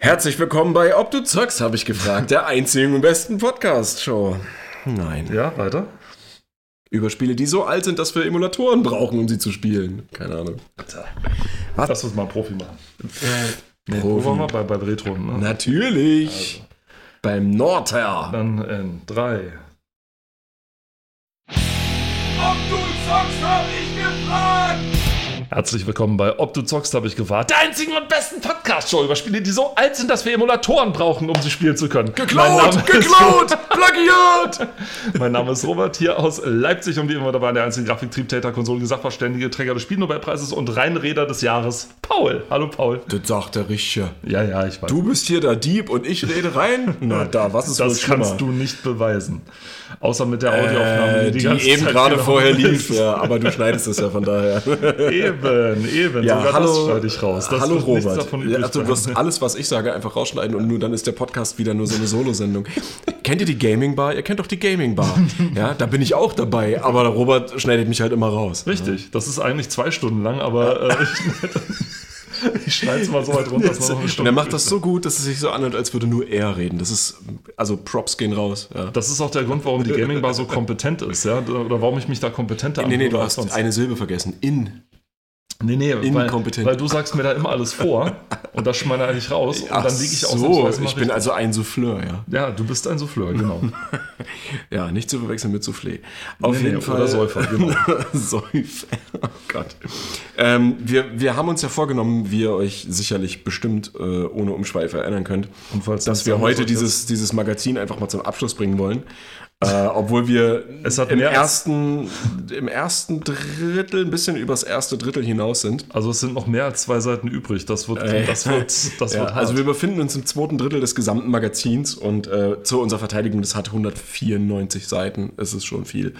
Herzlich willkommen bei Ob du zockst, habe ich gefragt. Der einzigen und besten Podcast-Show. Nein. Ja, weiter. Über Spiele, die so alt sind, dass wir Emulatoren brauchen, um sie zu spielen. Keine Ahnung. Was? Lass uns mal Profi machen. Äh, Profi. Wo waren wir? Bei, bei Retro. Ne? Natürlich. Beim Nordherr. Dann in drei. Ob du zockst, hab ich gefragt! Herzlich willkommen bei Ob du zockst, habe ich gewartet. Der einzigen und besten Podcast-Show über Spiele, die so alt sind, dass wir Emulatoren brauchen, um sie spielen zu können. Geklaut, geklaut, plagiat. Mein Name ist Robert, hier aus Leipzig und wie immer dabei der einzige Grafiktriebtäter, Konsole, Sachverständige, Träger des Spielnobelpreises und Reinräder des Jahres, Paul. Hallo Paul. Das sagt der Richter. Ja, ja, ich weiß. Du bist hier der Dieb und ich rede rein? Na da, was ist das schlimmer? kannst du nicht beweisen. Außer mit der Audioaufnahme, Äh, die, die, eben gerade vorher lief, ja, aber du schneidest es ja von daher. Eben, eben. Ja, Sogar hallo, das schneide ich raus. Das hallo Robert. Ja, also, du wirst alles, was ich sage, einfach rausschneiden und nur dann ist der Podcast wieder nur so eine Solo-Sendung. Kennt ihr die Gaming Bar? Ihr kennt doch die Gaming Bar. Ja, da bin ich auch dabei, aber Robert schneidet mich halt immer raus. Richtig, das ist eigentlich zwei Stunden lang, aber äh, ich schneide es mal so weit runter, dass man noch eine Und Stunde er macht das so gut, dass es sich so anhört, als würde nur er reden. Das ist, also Props gehen raus. Ja. Das ist auch der Grund, warum die Gaming Bar so kompetent ist, ja? Oder warum ich mich da kompetenter Nee, nee, anhöre du hast eine Silbe vergessen. In. Nee, nee, weil, inkompetent. weil du sagst mir da immer alles vor und das schmeine eigentlich raus und Ach dann liege ich so, ausnahmsweise mal ich bin also ein Souffleur, ja. Ja, du bist ein Souffleur, genau. Ja, nicht zu verwechseln mit Soufflé. Auf Nee, nee, jeden Fall. oder Säufer, genau. Säufer, oh Gott. Ähm, wir, wir haben uns ja vorgenommen, wie ihr euch sicherlich bestimmt äh, ohne Umschweife erinnern könnt, dass das wir heute so dieses, dieses Magazin einfach mal zum Abschluss bringen wollen. Äh, obwohl wir Es hat im, ersten, im ersten Drittel, ein bisschen übers erste Drittel hinaus sind. Also es sind noch mehr als zwei Seiten übrig. Das wird, Äh, das wird, das Ja, wird also wir befinden uns im zweiten Drittel des gesamten Magazins und äh, zu unserer Verteidigung, das hat 194 Seiten. Es ist schon viel.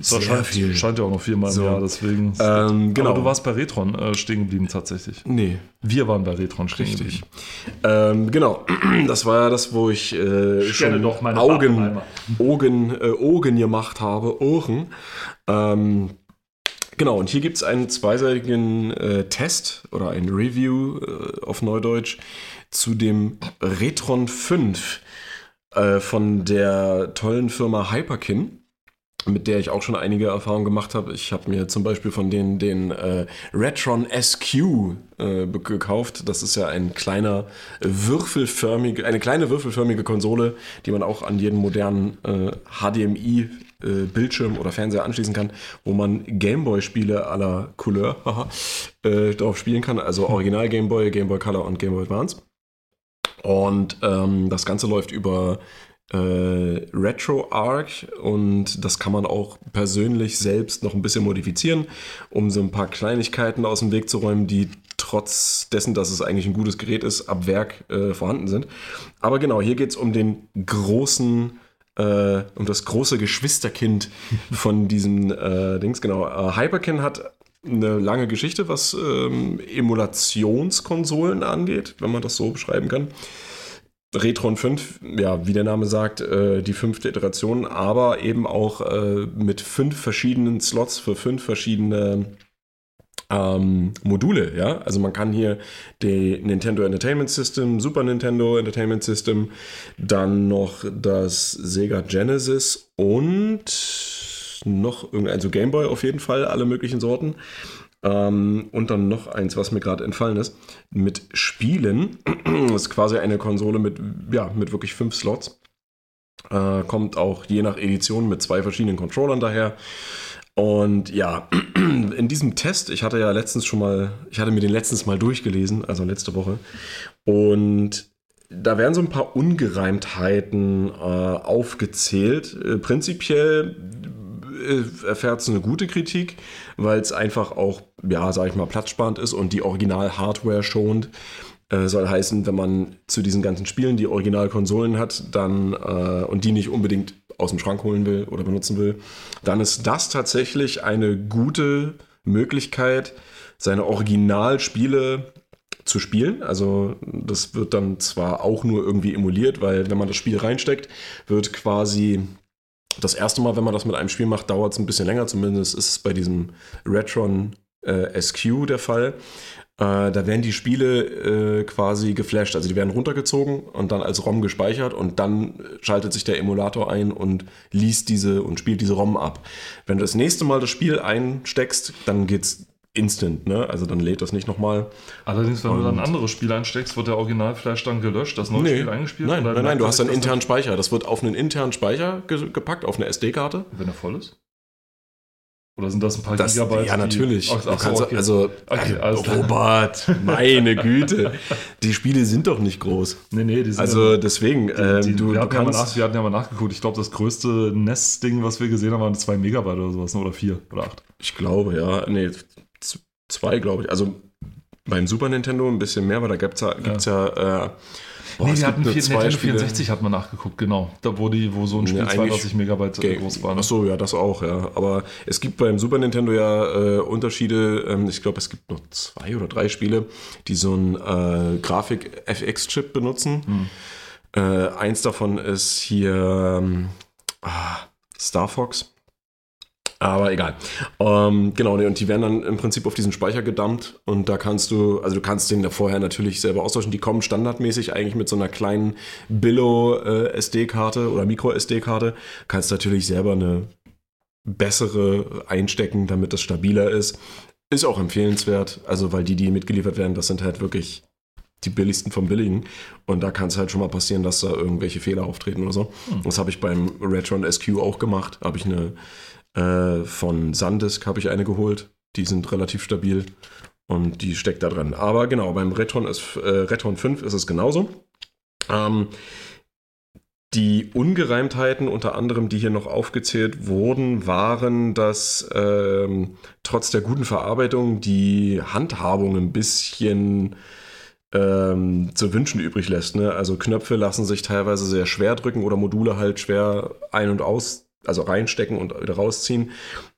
Das scheint, scheint ja auch noch viermal So. im Jahr, deswegen. Ähm, genau. Aber du warst bei Retron äh, stehen geblieben tatsächlich. Nee, Wir waren bei Retron stehen Richtig. geblieben. Ähm, genau, das war ja das, wo ich äh, schon Augen. Augen, äh, Augen gemacht habe, Ohren. Ähm, genau, und hier gibt es einen zweiseitigen äh, Test oder ein Review äh, auf Neudeutsch zu dem Retron 5 äh, von der tollen Firma Hyperkin mit der ich auch schon einige Erfahrungen gemacht habe. Ich habe mir zum Beispiel von denen den äh, Retron SQ äh, gekauft. Das ist ja ein kleiner äh, würfelförmige, eine kleine würfelförmige Konsole, die man auch an jeden modernen äh, HDMI äh, Bildschirm oder Fernseher anschließen kann, wo man Gameboy-Spiele aller Couleur äh, drauf spielen kann. Also Original Gameboy, Gameboy Color und Gameboy Advance. Und ähm, das Ganze läuft über äh, RetroArch und das kann man auch persönlich selbst noch ein bisschen modifizieren, um so ein paar Kleinigkeiten aus dem Weg zu räumen, die trotz dessen, dass es eigentlich ein gutes Gerät ist, ab Werk äh, vorhanden sind. Aber genau, hier geht es um den großen, äh, um das große Geschwisterkind von diesen äh, Dings. Genau, äh, Hyperkin hat eine lange Geschichte, was ähm, Emulationskonsolen angeht, wenn man das so beschreiben kann. Retron 5, ja, wie der Name sagt, äh, die fünfte Iteration, aber eben auch äh, mit fünf verschiedenen Slots für fünf verschiedene ähm, Module, ja. Also man kann hier die Nintendo Entertainment System, Super Nintendo Entertainment System, dann noch das Sega Genesis und noch irgendein, also Game Boy auf jeden Fall, alle möglichen Sorten. Ähm, und dann noch eins, was mir gerade entfallen ist, mit Spielen. Das ist quasi eine Konsole mit, ja, mit wirklich fünf Slots. Äh, kommt auch je nach Edition mit zwei verschiedenen Controllern daher. Und ja, in diesem Test, ich hatte ja letztens schon mal, ich hatte mir den letztens mal durchgelesen, also letzte Woche. Und da werden so ein paar Ungereimtheiten äh, aufgezählt. Äh, prinzipiell äh, erfährt es eine gute Kritik, weil es einfach auch, ja, sag ich mal, platzsparend ist und die Original-Hardware schont. Äh, soll heißen, wenn man zu diesen ganzen Spielen die Originalkonsolen hat, dann äh, und die nicht unbedingt aus dem Schrank holen will oder benutzen will, dann ist das tatsächlich eine gute Möglichkeit, seine Originalspiele zu spielen. Also das wird dann zwar auch nur irgendwie emuliert, weil wenn man das Spiel reinsteckt, wird quasi das erste Mal, wenn man das mit einem Spiel macht, dauert es ein bisschen länger. Zumindest ist es bei diesem Retron äh, SQ der Fall. Äh, da werden die Spiele äh, quasi geflasht. Also die werden runtergezogen und dann als ROM gespeichert und dann schaltet sich der Emulator ein und liest diese und spielt diese ROM ab. Wenn du das nächste Mal das Spiel einsteckst, dann geht's instant, ne? Also dann lädt das nicht nochmal. Allerdings, wenn du dann andere Spiele einsteckst, wird der Original-Flash dann gelöscht, das neue Spiel eingespielt? Nein, und nein, nein, du hast einen internen Speicher. Das wird auf einen internen Speicher ge gepackt, auf eine SD-Karte. Wenn er voll ist? Oder sind das ein paar Das, Gigabyte? ja, die- natürlich. Ach, ach kannst, okay. Also, Okay, klar. Robert, meine Güte. Die Spiele sind doch nicht groß. nee, nee, die sind Also ja, deswegen, ähm, die, du, wir, hatten ja mal nach, wir hatten ja mal nachgeguckt. Ich glaube, das größte NES-Ding, was wir gesehen haben, waren 2 Megabyte oder sowas, ne? oder 4 oder 8. Ich glaube, ja. Nee, zwei, glaube ich. Also beim Super Nintendo ein bisschen mehr, weil da gibt es ja, gibt's ja, äh, boah, nee, wir hatten nur vier, zwei Nintendo Spiele. 64 hat man nachgeguckt, genau. Da wo, die, wo so ein Spiel eigentlich 32 Megabyte groß war. Ne? Ach so, ja, das auch, ja. Aber es gibt beim Super Nintendo ja äh, Unterschiede. Ähm, ich glaube, es gibt noch zwei oder drei Spiele, die so einen äh, Grafik-FX-Chip benutzen. Hm. Äh, eins davon ist hier ähm, ah, Star Fox. Aber egal. Ähm, genau, und die werden dann im Prinzip auf diesen Speicher gedumpt und da kannst du, also du kannst den da vorher natürlich selber austauschen. Die kommen standardmäßig eigentlich mit so einer kleinen Billo-SD-Karte oder Micro-SD-Karte. Kannst natürlich selber eine bessere einstecken, damit das stabiler ist. Ist auch empfehlenswert, also weil die, die mitgeliefert werden, das sind halt wirklich die billigsten vom Billigen. Und da kann es halt schon mal passieren, dass da irgendwelche Fehler auftreten oder so. Das habe ich beim Retron SQ auch gemacht. Habe ich eine äh, von Sandisk habe ich eine geholt. Die sind relativ stabil und die steckt da drin. Aber genau, beim Retron, ist, äh, Retron 5 ist es genauso. Ähm, die Ungereimtheiten, unter anderem, die hier noch aufgezählt wurden, waren, dass ähm, trotz der guten Verarbeitung die Handhabung ein bisschen ähm, zu wünschen übrig lässt. Ne? Also Knöpfe lassen sich teilweise sehr schwer drücken oder Module halt schwer ein- und aus, also reinstecken und wieder rausziehen.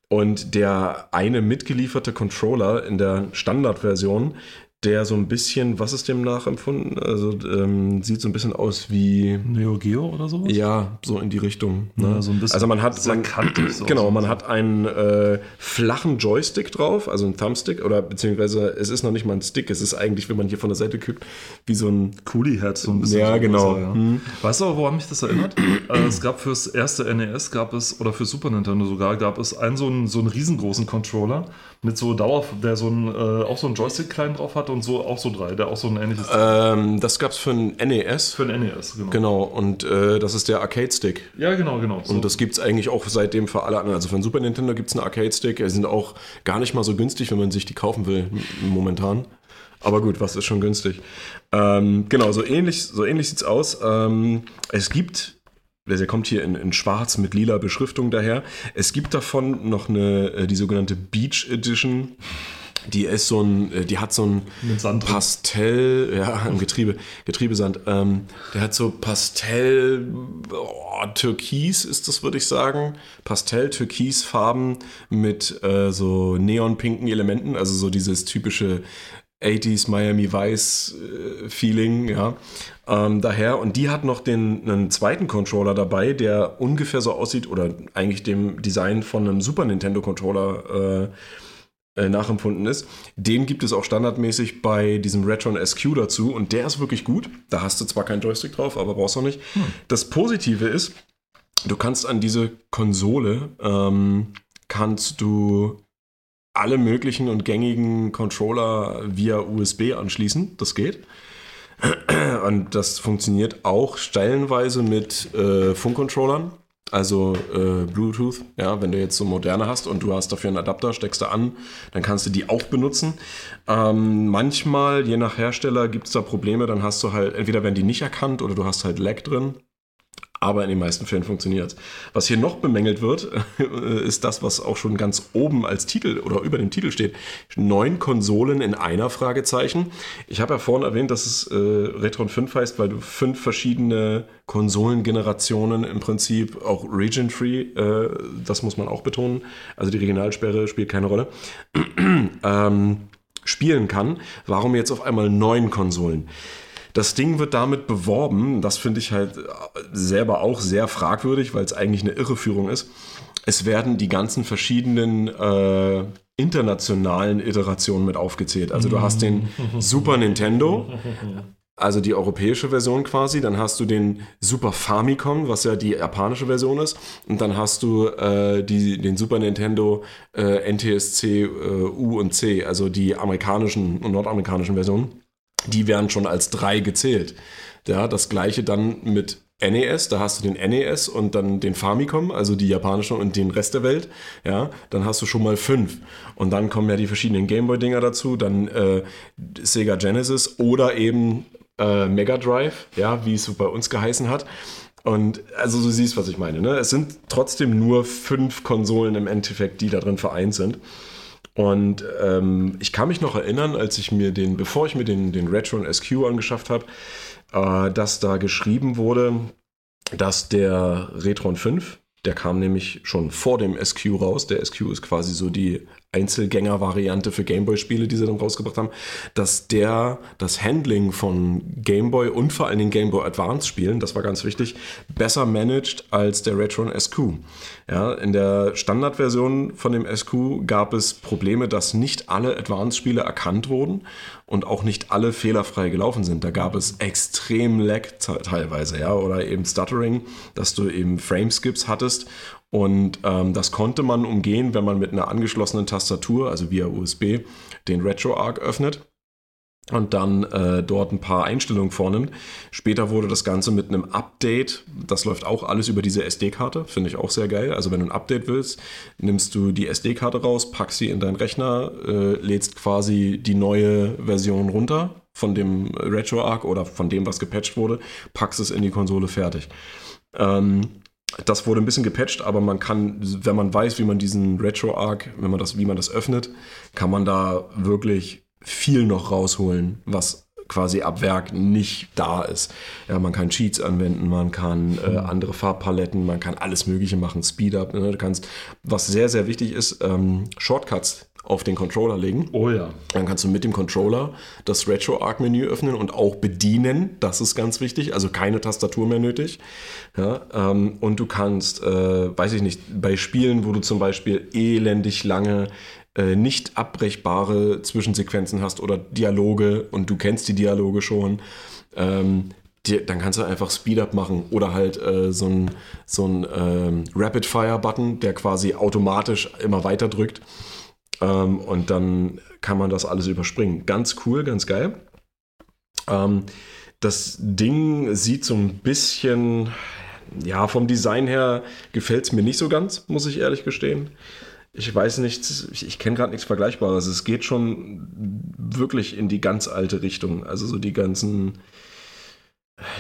Und der eine mitgelieferte Controller in der Standardversion, der so ein bisschen, was ist dem nachempfunden? Also ähm, sieht so ein bisschen aus wie, Neo Geo oder sowas? ja, so in die Richtung. Ne? Ja, so ein bisschen also man hat, man, so. genau, man hat einen äh, flachen Joystick drauf, also einen Thumbstick oder beziehungsweise es ist noch nicht mal ein Stick, es ist eigentlich, wenn man hier von der Seite guckt, wie so ein Coolie-Head so ein bisschen. Ja, so genau. größer, ja. Hm. Weißt du, aber, woran mich das erinnert? äh, es gab fürs erste NES, gab es, oder für Super Nintendo sogar, gab es einen so einen, so einen riesengroßen Controller mit so Dauer, der so einen, äh, auch so einen Joystick klein drauf hat und so auch so drei, der auch so ein ähnliches Ähm, das gab's für ein NES. für ein NES, genau. Genau, und äh, das ist der Arcade-Stick. Ja, genau, genau. So. Und das gibt's eigentlich auch seitdem für alle anderen. Also für den Super Nintendo gibt's einen Arcade-Stick. Die sind auch gar nicht mal so günstig, wenn man sich die kaufen will, momentan. Aber gut, was ist schon günstig? Ähm, genau, so ähnlich, so ähnlich sieht's aus. Ähm, es gibt, der kommt hier in, in schwarz mit lila Beschriftung daher. Es gibt davon noch eine, äh, die sogenannte Beach Edition. Die ist so ein, äh, die hat so ein. Pastell, ja, im Getriebe, Getriebesand. Ähm, der hat so Pastell, oh, Türkis ist das, würde ich sagen. Pastell-Türkis-Farben mit äh, so neonpinken Elementen, also so dieses typische 80s Miami Vice äh, Feeling, ja. Ähm, daher, und die hat noch den einen zweiten Controller dabei, der ungefähr so aussieht oder eigentlich dem Design von einem Super Nintendo Controller äh, äh, nachempfunden ist. Den gibt es auch standardmäßig bei diesem Retron SQ dazu und der ist wirklich gut. Da hast du zwar keinen Joystick drauf, aber brauchst du nicht. Das Positive ist, du kannst an diese Konsole ähm, kannst du alle möglichen und gängigen Controller via USB anschließen. Das geht. Und das funktioniert auch stellenweise mit äh, Funkcontrollern, also äh, Bluetooth. Ja, wenn du jetzt so moderne hast und du hast dafür einen Adapter, steckst du an, dann kannst du die auch benutzen. Ähm, manchmal, je nach Hersteller, gibt es da Probleme. Dann hast du halt, entweder werden die nicht erkannt oder du hast halt Lag drin. Aber in den meisten Fällen funktioniert Was hier noch bemängelt wird, ist das, was auch schon ganz oben als Titel oder über dem Titel steht. Neun Konsolen in einer Fragezeichen. Ich habe ja vorhin erwähnt, dass es äh, Retron 5 heißt, weil du fünf verschiedene Konsolengenerationen im Prinzip, auch region-free, äh, das muss man auch betonen. Also die Regionalsperre spielt keine Rolle. ähm, spielen kann. Warum jetzt auf einmal neun Konsolen? Das Ding wird damit beworben, das finde ich halt selber auch sehr fragwürdig, weil es eigentlich eine Irreführung ist. es werden die ganzen verschiedenen äh, internationalen Iterationen mit aufgezählt. Also du hast den Super Nintendo, also die europäische Version quasi, dann hast du den Super Famicom, was ja die japanische Version ist, und dann hast du äh, die, den Super Nintendo äh, NTSC äh, U und C, also die amerikanischen und nordamerikanischen Versionen. Die werden schon als drei gezählt. Ja, das gleiche dann mit NES, da hast du den NES und dann den Famicom, also die japanische und den Rest der Welt. Ja, dann hast du schon mal fünf. Und dann kommen ja die verschiedenen Gameboy-Dinger dazu, dann äh, Sega Genesis oder eben äh, Mega Drive, ja, wie es so bei uns geheißen hat. Und also du siehst, was ich meine. Ne? Es sind trotzdem nur fünf Konsolen im Endeffekt, die da drin vereint sind. Und ähm, ich kann mich noch erinnern, als ich mir den, bevor ich mir den, den Retro SQ angeschafft habe, äh, dass da geschrieben wurde, dass der Retron 5, der kam nämlich schon vor dem SQ raus. Der SQ ist quasi so die Einzelgänger-Variante für Gameboy-Spiele, die sie dann rausgebracht haben, dass der das Handling von Gameboy und vor allen Dingen Gameboy Advance-Spielen, das war ganz wichtig, besser managt als der Retron SQ. Ja, in der Standardversion von dem SQ gab es Probleme, dass nicht alle Advance-Spiele erkannt wurden und auch nicht alle fehlerfrei gelaufen sind. Da gab es extrem Lag teilweise, ja, oder eben Stuttering, dass du eben Frameskips hattest und ähm, das konnte man umgehen, wenn man mit einer angeschlossenen Tastatur, also via USB, den RetroArch öffnet und dann äh, dort ein paar Einstellungen vornimmt. Später wurde das Ganze mit einem Update, das läuft auch alles über diese SD-Karte, finde ich auch sehr geil. Also wenn du ein Update willst, nimmst du die SD-Karte raus, packst sie in deinen Rechner, äh, lädst quasi die neue Version runter von dem RetroArch oder von dem, was gepatcht wurde, packst es in die Konsole fertig. Ähm, das wurde ein bisschen gepatcht, aber man kann, wenn man weiß, wie man diesen RetroArch, wenn man das, wie man das öffnet, kann man da wirklich viel noch rausholen, was quasi ab Werk nicht da ist. Ja, man kann Cheats anwenden, man kann äh, mhm. andere Farbpaletten, man kann alles Mögliche machen, Speedup. Ne? Du kannst, was sehr, sehr wichtig ist, ähm, Shortcuts auf den Controller legen. Oh ja. Dann kannst du mit dem Controller das RetroArch-Menü öffnen und auch bedienen. Das ist ganz wichtig. Also keine Tastatur mehr nötig. Ja, ähm, und du kannst, äh, weiß ich nicht, bei Spielen, wo du zum Beispiel elendig lange äh, nicht abbrechbare Zwischensequenzen hast oder Dialoge und du kennst die Dialoge schon, ähm, die, dann kannst du einfach Speedup machen oder halt äh, so ein, so ein ähm, Rapid-Fire-Button, der quasi automatisch immer weiter drückt. Ähm, und dann kann man das alles überspringen. Ganz cool, ganz geil. Ähm, das Ding sieht so ein bisschen, ja, vom Design her gefällt es mir nicht so ganz, muss ich ehrlich gestehen. Ich weiß nicht, ich, ich kenne gerade nichts Vergleichbares. Es geht schon wirklich in die ganz alte Richtung. Also so die ganzen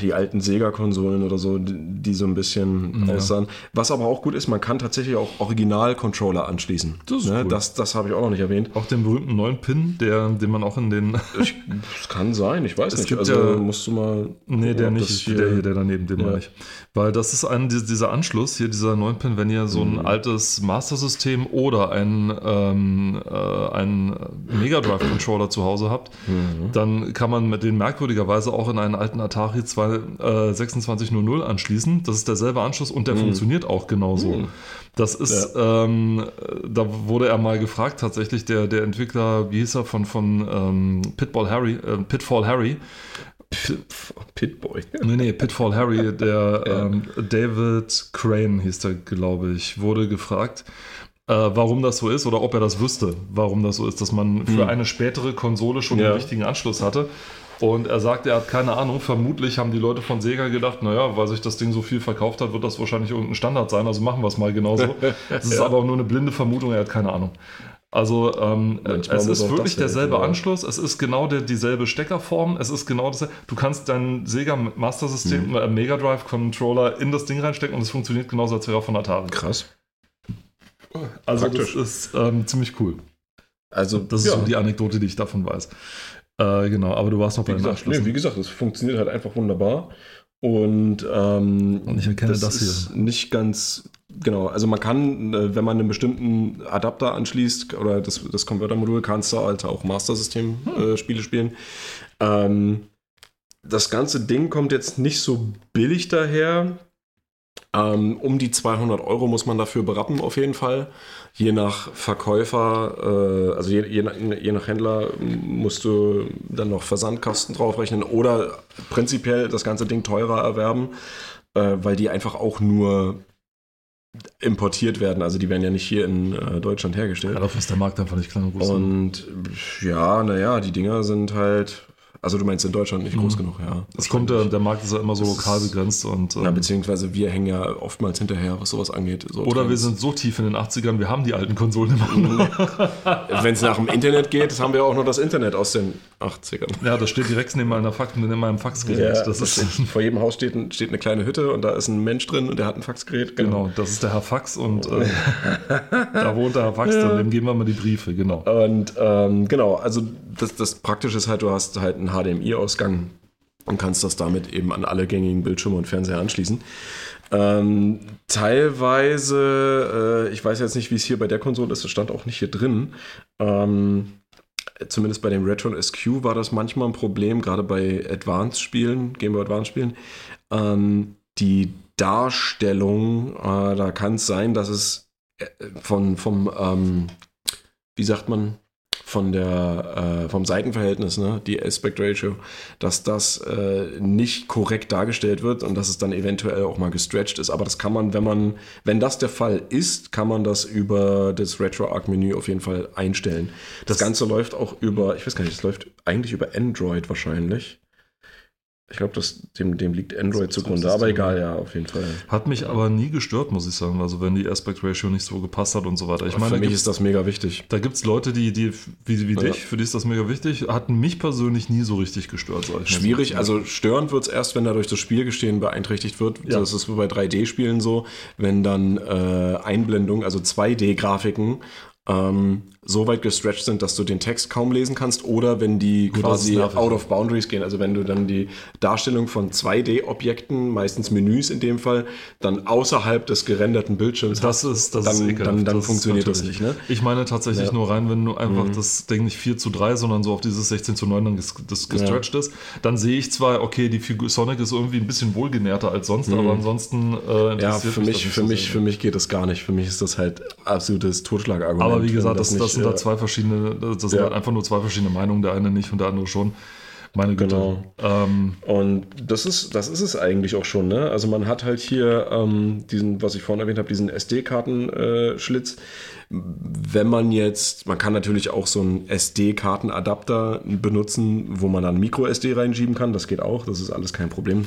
die alten Sega-Konsolen oder so, die so ein bisschen ja. aussahen. Was aber auch gut ist, man kann tatsächlich auch Original-Controller anschließen. Das, ne? cool. das, das habe ich auch noch nicht erwähnt. Auch den berühmten neuen Pin, der, den man auch in den. ich, das kann sein, ich weiß es nicht. also ja, musst du mal. Nee, der nicht, hier, der hier, der daneben, den ja. meine ich. Weil das ist ein, dieser Anschluss, hier dieser 9-Pin, wenn ihr so ein mhm. altes Master-System oder ein, ähm, äh, ein Mega Drive-Controller zu Hause habt, mhm. dann kann man mit den merkwürdigerweise auch in einen alten Atari 2, äh, 2600 anschließen. Das ist derselbe Anschluss und der mhm. funktioniert auch genauso. Mhm. Das ist, ja. ähm, da wurde er mal gefragt, tatsächlich, der, der Entwickler, wie hieß er, von, von ähm, Pitball Harry, äh, Pitfall Harry, Pitboy. Nee, nee, Pitfall Harry, der ja. ähm, David Crane hieß der, glaube ich, wurde gefragt, äh, warum das so ist oder ob er das wüsste, warum das so ist, dass man für eine spätere Konsole schon ja. den richtigen Anschluss hatte. Und er sagt, er hat keine Ahnung. Vermutlich haben die Leute von Sega gedacht, naja, weil sich das Ding so viel verkauft hat, wird das wahrscheinlich irgendein Standard sein, also machen wir es mal genauso. Das ist ja. aber nur eine blinde Vermutung, er hat keine Ahnung. Also ähm, es ist wirklich derselbe ja. Anschluss, es ist genau der, dieselbe Steckerform, es ist genau das. Du kannst dein Sega Master System, mhm. äh, Mega Drive Controller in das Ding reinstecken und es funktioniert genauso, als wäre von Atari. Krass. Also Praktisch. das ist ähm, ziemlich cool. Also das ist ja. so die Anekdote, die ich davon weiß. Äh, genau, aber du warst noch bei den Nee, wie gesagt, es funktioniert halt einfach wunderbar. Und, ähm, und ich erkenne das, das hier. ist nicht ganz Genau, also man kann, äh, wenn man einen bestimmten Adapter anschließt oder das, das Converter-Modul, kannst du halt auch Master-System-Spiele hm. spielen. Ähm, das ganze Ding kommt jetzt nicht so billig daher. Ähm, um die 200 Euro muss man dafür berappen, auf jeden Fall. Je nach Verkäufer, äh, also je, je, je, nach Händler musst du dann noch Versandkosten draufrechnen oder prinzipiell das ganze Ding teurer erwerben, äh, weil die einfach auch nur importiert werden. Also die werden ja nicht hier in äh, Deutschland hergestellt. Dafür ist der Markt einfach nicht klein und Und ja, naja, die Dinger sind halt also du meinst in Deutschland nicht groß mhm. genug, ja. Es kommt der, der Markt ist ja immer so lokal begrenzt und. Ähm, ja, beziehungsweise wir hängen ja oftmals hinterher, was sowas angeht. So oder Trends. wir sind so tief in den 80ern, wir haben die alten Konsolen immer noch. Wenn es nach dem Internet geht, haben wir auch noch das Internet aus den 80ern. Ja, das steht direkt neben meiner Fax, neben meinem Faxgerät. Ja, das ist vor jedem Haus steht, steht, eine kleine Hütte und da ist ein Mensch drin und der hat ein Faxgerät. Genau, genau das ist der Herr Fax und äh, da wohnt der Herr Fax, ja. dem geben wir mal die Briefe, genau. Und ähm, genau, also das, das Praktische ist halt, du hast halt einen HDMI-Ausgang und kannst das damit eben an alle gängigen Bildschirme und Fernseher anschließen. Ähm, teilweise, äh, ich weiß jetzt nicht, wie es hier bei der Konsole ist, das stand auch nicht hier drin. Ähm, zumindest bei dem Retron SQ war das manchmal ein Problem, gerade bei Advanced-Spielen, Game Boy Advance-Spielen. Ähm, die Darstellung, äh, da kann es sein, dass es äh, von, vom, ähm, wie sagt man, von der, äh, vom Seitenverhältnis, ne, die Aspect Ratio, dass das äh, nicht korrekt dargestellt wird und dass es dann eventuell auch mal gestretched ist. Aber das kann man, wenn man, wenn das der Fall ist, kann man das über das RetroArch-Menü auf jeden Fall einstellen. Das, das Ganze läuft auch über, ich weiß gar nicht, das läuft eigentlich über Android wahrscheinlich. Ich glaube, dem, dem liegt Android zugrunde, aber egal, ja, auf jeden Fall. Hat mich aber nie gestört, muss ich sagen. Also, wenn die Aspect Ratio nicht so gepasst hat und so weiter. Ich meine, für mich ist das mega wichtig. Da gibt es Leute, die, die wie, wie ja. dich, für die ist das mega wichtig, hatten mich persönlich nie so richtig gestört. Schwierig, also störend wird es erst, wenn dadurch das Spielgestehen beeinträchtigt wird. Ja. Das ist bei 3D-Spielen so, wenn dann äh, Einblendungen, also 2D-Grafiken ähm, so weit gestretched sind, dass du den Text kaum lesen kannst oder wenn die Gut, quasi out of boundaries gehen, also wenn du dann die Darstellung von 2D-Objekten, meistens Menüs in dem Fall, dann außerhalb des gerenderten Bildschirms das ist, das dann, ist dann, dann das funktioniert das nicht. Ne? Ich meine tatsächlich ja. nur rein, wenn du einfach mhm. das Ding nicht 4 zu 3, sondern so auf dieses 16 zu 9 dann ges das gestretched ja. ist, dann sehe ich zwar, okay, die Figur Sonic ist irgendwie ein bisschen wohlgenährter als sonst, mhm. aber ansonsten äh, Ja, für mich, für, mich, für mich geht das gar nicht. Für mich ist das halt absolutes Totschlagargument. Aber wie gesagt, das, das sind da zwei verschiedene, das sind ja. halt einfach nur zwei verschiedene Meinungen, der eine nicht und der andere schon. Meine Güte. Genau. Ähm, und das ist, das ist es eigentlich auch schon, ne? Also man hat halt hier ähm, diesen, was ich vorhin erwähnt habe, diesen SD-Kartenschlitz. Äh, Wenn man jetzt, man kann natürlich auch so einen SD-Kartenadapter benutzen, wo man dann Micro-SD reinschieben kann. Das geht auch, das ist alles kein Problem.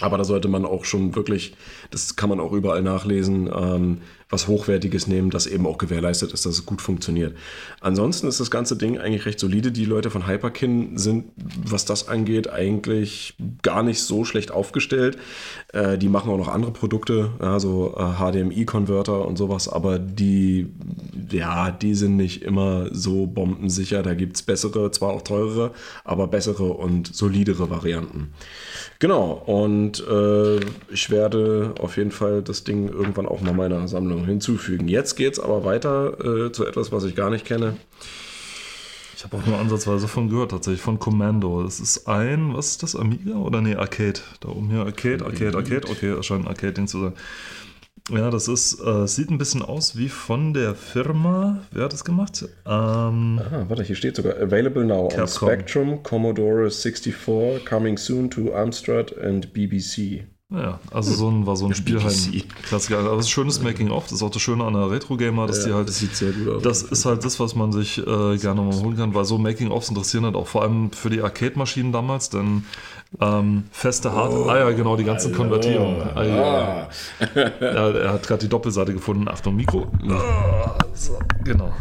Aber da sollte man auch schon wirklich, das kann man auch überall nachlesen, ähm, was Hochwertiges nehmen, das eben auch gewährleistet ist, dass es gut funktioniert. Ansonsten ist das ganze Ding eigentlich recht solide. Die Leute von Hyperkin sind, was das angeht, eigentlich gar nicht so schlecht aufgestellt. Äh, die machen auch noch andere Produkte, also äh, HDMI-Konverter und sowas, aber die, ja, die sind nicht immer so bombensicher. Da gibt es bessere, zwar auch teurere, aber bessere und solidere Varianten. Genau, und äh, ich werde auf jeden Fall das Ding irgendwann auch mal meiner Sammlung hinzufügen. Jetzt geht es aber weiter äh, zu etwas, was ich gar nicht kenne. Ich habe auch nur ansatzweise von gehört, tatsächlich von Commando. Das ist ein, was ist das, Amiga oder nee, Arcade? Da oben hier, Arcade, Arcade, Arcade. Okay, das scheint ein Arcade-Ding zu sein. Ja, das ist, äh, sieht ein bisschen aus wie von der Firma. Wer hat das gemacht? Ähm, ah, warte, hier steht sogar Available now Capcom. on Spectrum, Commodore 64, coming soon to Amstrad and BBC. Ja, also so ein, war so ein Spiel halt Klassiker. Aber das ist schönes Making-of, das ist auch das Schöne an der Retro-Gamer, dass ja, die halt. Das sieht sehr gut aus. Das ist halt das, was man sich äh, gerne mal holen kann, weil so Making-ofs interessieren halt auch vor allem für die Arcade-Maschinen damals, denn ähm, feste Hard. Oh, ah ja, genau, die ganzen Hallo. Konvertierungen. Ah, ja. ja, er hat gerade die Doppelseite gefunden. Achtung, Mikro. Ah, so, genau.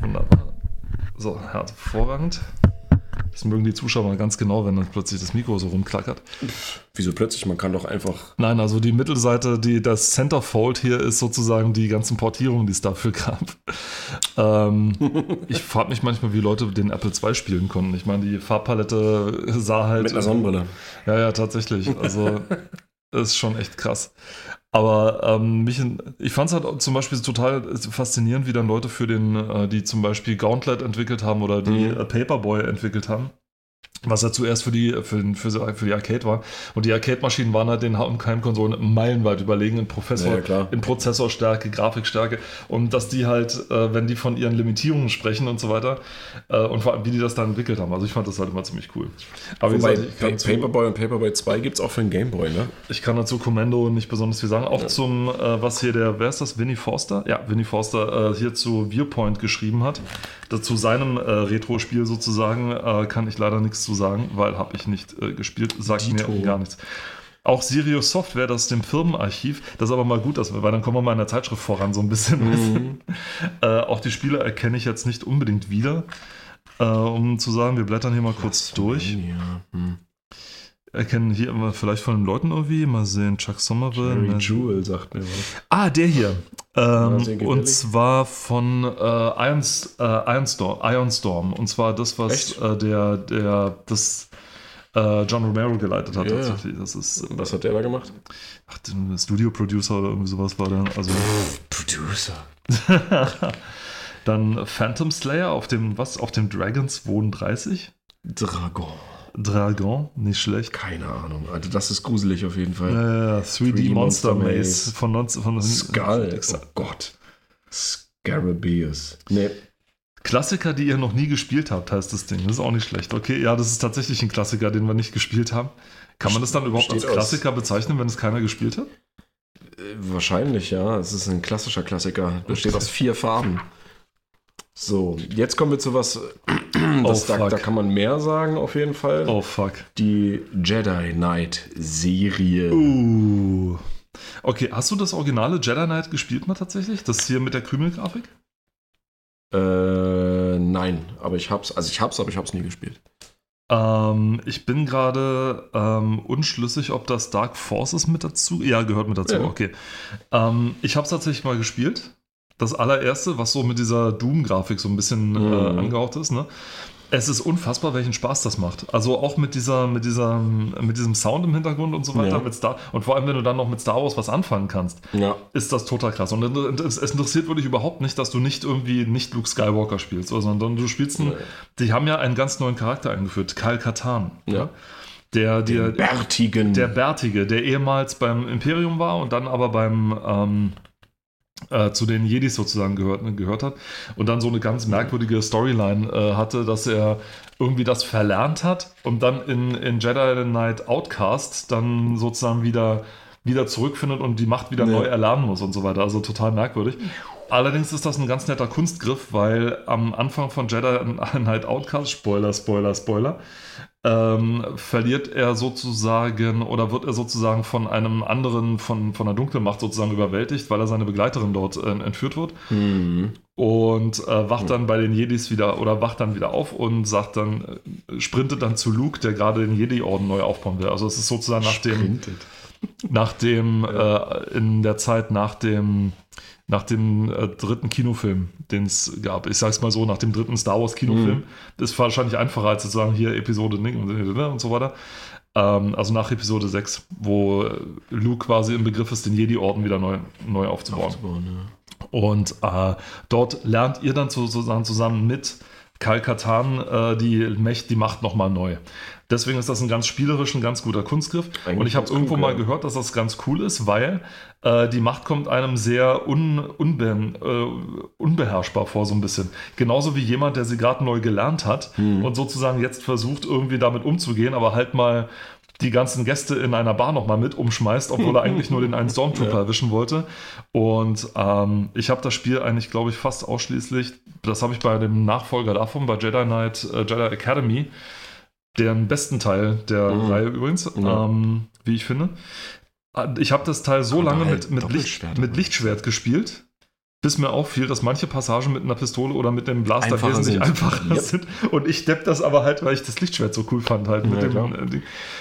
Wunderbar. So, hervorragend. Das mögen die Zuschauer mal ganz genau, wenn dann plötzlich das Mikro so rumklackert. Wieso plötzlich? Man kann doch einfach. Nein, also die Mittelseite, die, das Centerfold hier ist sozusagen die ganzen Portierungen, die es dafür gab. ähm, ich frage mich manchmal, wie Leute den Apple II spielen konnten. Ich meine, die Farbpalette sah halt. Mit einer Sonnenbrille. Ja, ja, tatsächlich. Also, das ist schon echt krass. Aber ähm, mich, ich fand es halt zum Beispiel total faszinierend, wie dann Leute für den, äh, die zum Beispiel Gauntlet entwickelt haben oder die mhm. äh, Paperboy entwickelt haben, was ja zuerst für die, für, für, für die Arcade war. Und die Arcade-Maschinen waren halt den Heimkonsolen meilenweit überlegen in, Professor, Ja, ja, in Prozessorstärke, Grafikstärke. Und dass die halt, äh, wenn die von ihren Limitierungen sprechen und so weiter, äh, und vor allem, wie die das da entwickelt haben. Also ich fand das halt immer ziemlich cool. Aber wie Wobei gesagt, ich kann, Pa- zu, Paperboy und Paperboy 2 gibt es auch für den Gameboy, ne? ich kann dazu Kommando nicht besonders viel sagen. Auch zum, äh, was hier der, wer ist das, Winnie Forster? Ja, Winnie Forster äh, hier zu Viewpoint geschrieben hat. Dazu seinem äh, Retro-Spiel sozusagen äh, kann ich leider nichts zu sagen, weil habe ich nicht äh, gespielt. Sagt Dito. mir gar nichts. Auch Sirius Software, das ist dem Firmenarchiv, das ist aber mal gut, dass wir, weil dann kommen wir mal in der Zeitschrift voran so ein bisschen. du? äh, auch die Spiele erkenne ich jetzt nicht unbedingt wieder. Äh, um zu sagen, wir blättern hier mal kurz durch. Ja. Hm. Erkennen hier immer vielleicht von den Leuten irgendwie. Mal sehen, Chuck Somerville. Mary mal- Jewel sagt mir was. Ah, der hier. Ähm, und zwar von äh, Irons, äh, Ironstorm, Ironstorm. Und zwar das, was äh, der, der, das äh, John Romero geleitet hat. Tatsächlich. Das ist, äh, Was hat der da gemacht? ach, der Studio Producer oder irgendwie sowas war der. Also Producer. dann Phantom Slayer auf dem, was? Auf dem Dragons 32? Dragon. Dragon, nicht schlecht. Keine Ahnung. Also das ist gruselig auf jeden Fall. Äh, 3D, Monster, Monster Maze, Maze. von, 19, von Skull. Oh Gott. Scarabeus. Nee. Klassiker, die ihr noch nie gespielt habt, heißt das Ding. Das ist auch nicht schlecht. Okay, ja, das ist tatsächlich ein Klassiker, den wir nicht gespielt haben. Kann man das dann überhaupt als Besteht aus- Klassiker bezeichnen, wenn es keiner gespielt hat? Äh, Wahrscheinlich, ja. Es ist ein klassischer Klassiker. Besteht aus vier Farben. So, jetzt kommen wir zu was, das, Oh, da, da kann man mehr sagen auf jeden Fall. Oh, fuck. Die Jedi Knight Serie. Uh. Okay, hast du das originale Jedi Knight gespielt mal tatsächlich? Das hier mit der Krümelgrafik? Äh, nein, aber ich hab's, also ich hab's, aber ich hab's nie gespielt. Ähm, ich bin gerade ähm, unschlüssig, ob das Dark Forces mit dazu. Ja, gehört mit dazu, Ja. okay. Ähm, ich habe es tatsächlich mal gespielt. Das allererste, was so mit dieser Doom-Grafik so ein bisschen äh, Mhm. angehaucht ist, ne? Es ist unfassbar, welchen Spaß das macht. Also auch mit dieser, mit dieser, mit diesem Sound im Hintergrund und so weiter, Ja. mit Star und vor allem, wenn du dann noch mit Star Wars was anfangen kannst, Ja. ist das total krass. Und es, es interessiert wirklich überhaupt nicht, dass du nicht irgendwie nicht Luke Skywalker spielst, sondern du spielst einen, Nee. die haben ja einen ganz neuen Charakter eingeführt, Kyle Katan. Ja. Der, der, Bärtigen. der Bärtige, der ehemals beim Imperium war und dann aber beim ähm, äh, zu den Jedis sozusagen gehört, gehört hat und dann so eine ganz merkwürdige Storyline äh, hatte, dass er irgendwie das verlernt hat und dann in, in Jedi Knight Outcast dann sozusagen wieder, wieder zurückfindet und die Macht wieder Ja. neu erlernen muss und so weiter. Also total merkwürdig. Allerdings ist das ein ganz netter Kunstgriff, weil am Anfang von Jedi Knight Outcast, Spoiler, Spoiler, Spoiler, ähm, verliert er sozusagen oder wird er sozusagen von einem anderen, von, von der dunklen Macht sozusagen überwältigt, weil er seine Begleiterin dort äh, entführt wird Mhm. und äh, wacht dann bei den Jedis wieder oder wacht dann wieder auf und sagt dann, äh, sprintet dann zu Luke, der gerade den Jedi-Orden neu aufbauen will. Also es ist sozusagen nach dem, Sprintet. nach dem, äh, in der Zeit nach dem, nach dem äh, dritten Kinofilm, den es gab. Ich sag's mal so, nach dem dritten Star Wars Kinofilm. Ist wahrscheinlich einfacher als zu sagen, hier Episode und, und so weiter. Ähm, also nach Episode 6, wo äh, Luke quasi im Begriff ist, den Jedi-Orden wieder neu, neu aufzubauen. Aufzubauen, ja. Und äh, dort lernt ihr dann sozusagen zusammen mit Kal Katan äh, die, Mächt, die Macht nochmal neu. Deswegen ist das ein ganz spielerisch, ein ganz guter Kunstgriff. Eigentlich und ich habe irgendwo cool, mal gehört, dass das ganz cool ist, weil äh, die Macht kommt einem sehr un, unbe, äh, unbeherrschbar vor, so ein bisschen. Genauso wie jemand, der sie gerade neu gelernt hat Hm. und sozusagen jetzt versucht, irgendwie damit umzugehen, aber halt mal die ganzen Gäste in einer Bar nochmal mit umschmeißt, obwohl er eigentlich nur den einen Stormtrooper erwischen wollte. Und ähm, ich habe das Spiel eigentlich, glaube ich, fast ausschließlich, das habe ich bei dem Nachfolger davon, bei Jedi Knight, äh, Jedi Academy, den besten Teil der Mhm. Reihe übrigens, Ja. ähm, wie ich finde. Äh, Ich habe das Teil so Aber lange halt mit, mit, Licht, mit. Lichtschwert gespielt, bis mir auffiel, dass manche Passagen mit einer Pistole oder mit dem Blaster Einfacher wesentlich sind. einfacher Yep. sind. Und ich depp das aber halt, weil ich das Lichtschwert so cool fand halt. Mit Ja, dem, äh,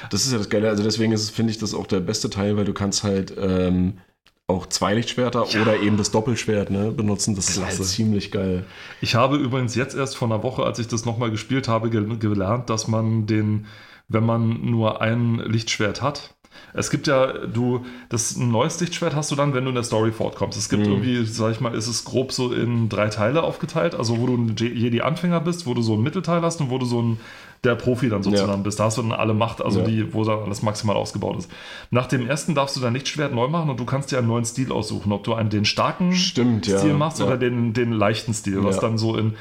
Das ist ja das Geile. Also deswegen ist finde ich, das auch der beste Teil, weil du kannst halt ähm, auch zwei Lichtschwerter oder eben das Doppelschwert ne, benutzen. Das ist Klasse. halt ziemlich geil. Ich habe übrigens jetzt erst vor einer Woche, als ich das nochmal gespielt habe, gel gelernt, dass man den, wenn man nur ein Lichtschwert hat, Es gibt ja, du, das ein neues Lichtschwert hast du dann, wenn du in der Story fortkommst. Es gibt Mhm. irgendwie, sag ich mal, ist es grob so in drei Teile aufgeteilt, also wo du ein Je- Jedi-Anfänger bist, wo du so ein Mittelteil hast und wo du so ein der Profi dann sozusagen Ja. bist. Da hast du dann alle Macht, also Ja. die, wo dann alles maximal ausgebaut ist. Nach dem ersten darfst du dein Lichtschwert neu machen und du kannst dir einen neuen Stil aussuchen, ob du einen den starken Stimmt, ja. Stil machst Ja. oder den, den leichten Stil, was dann so in.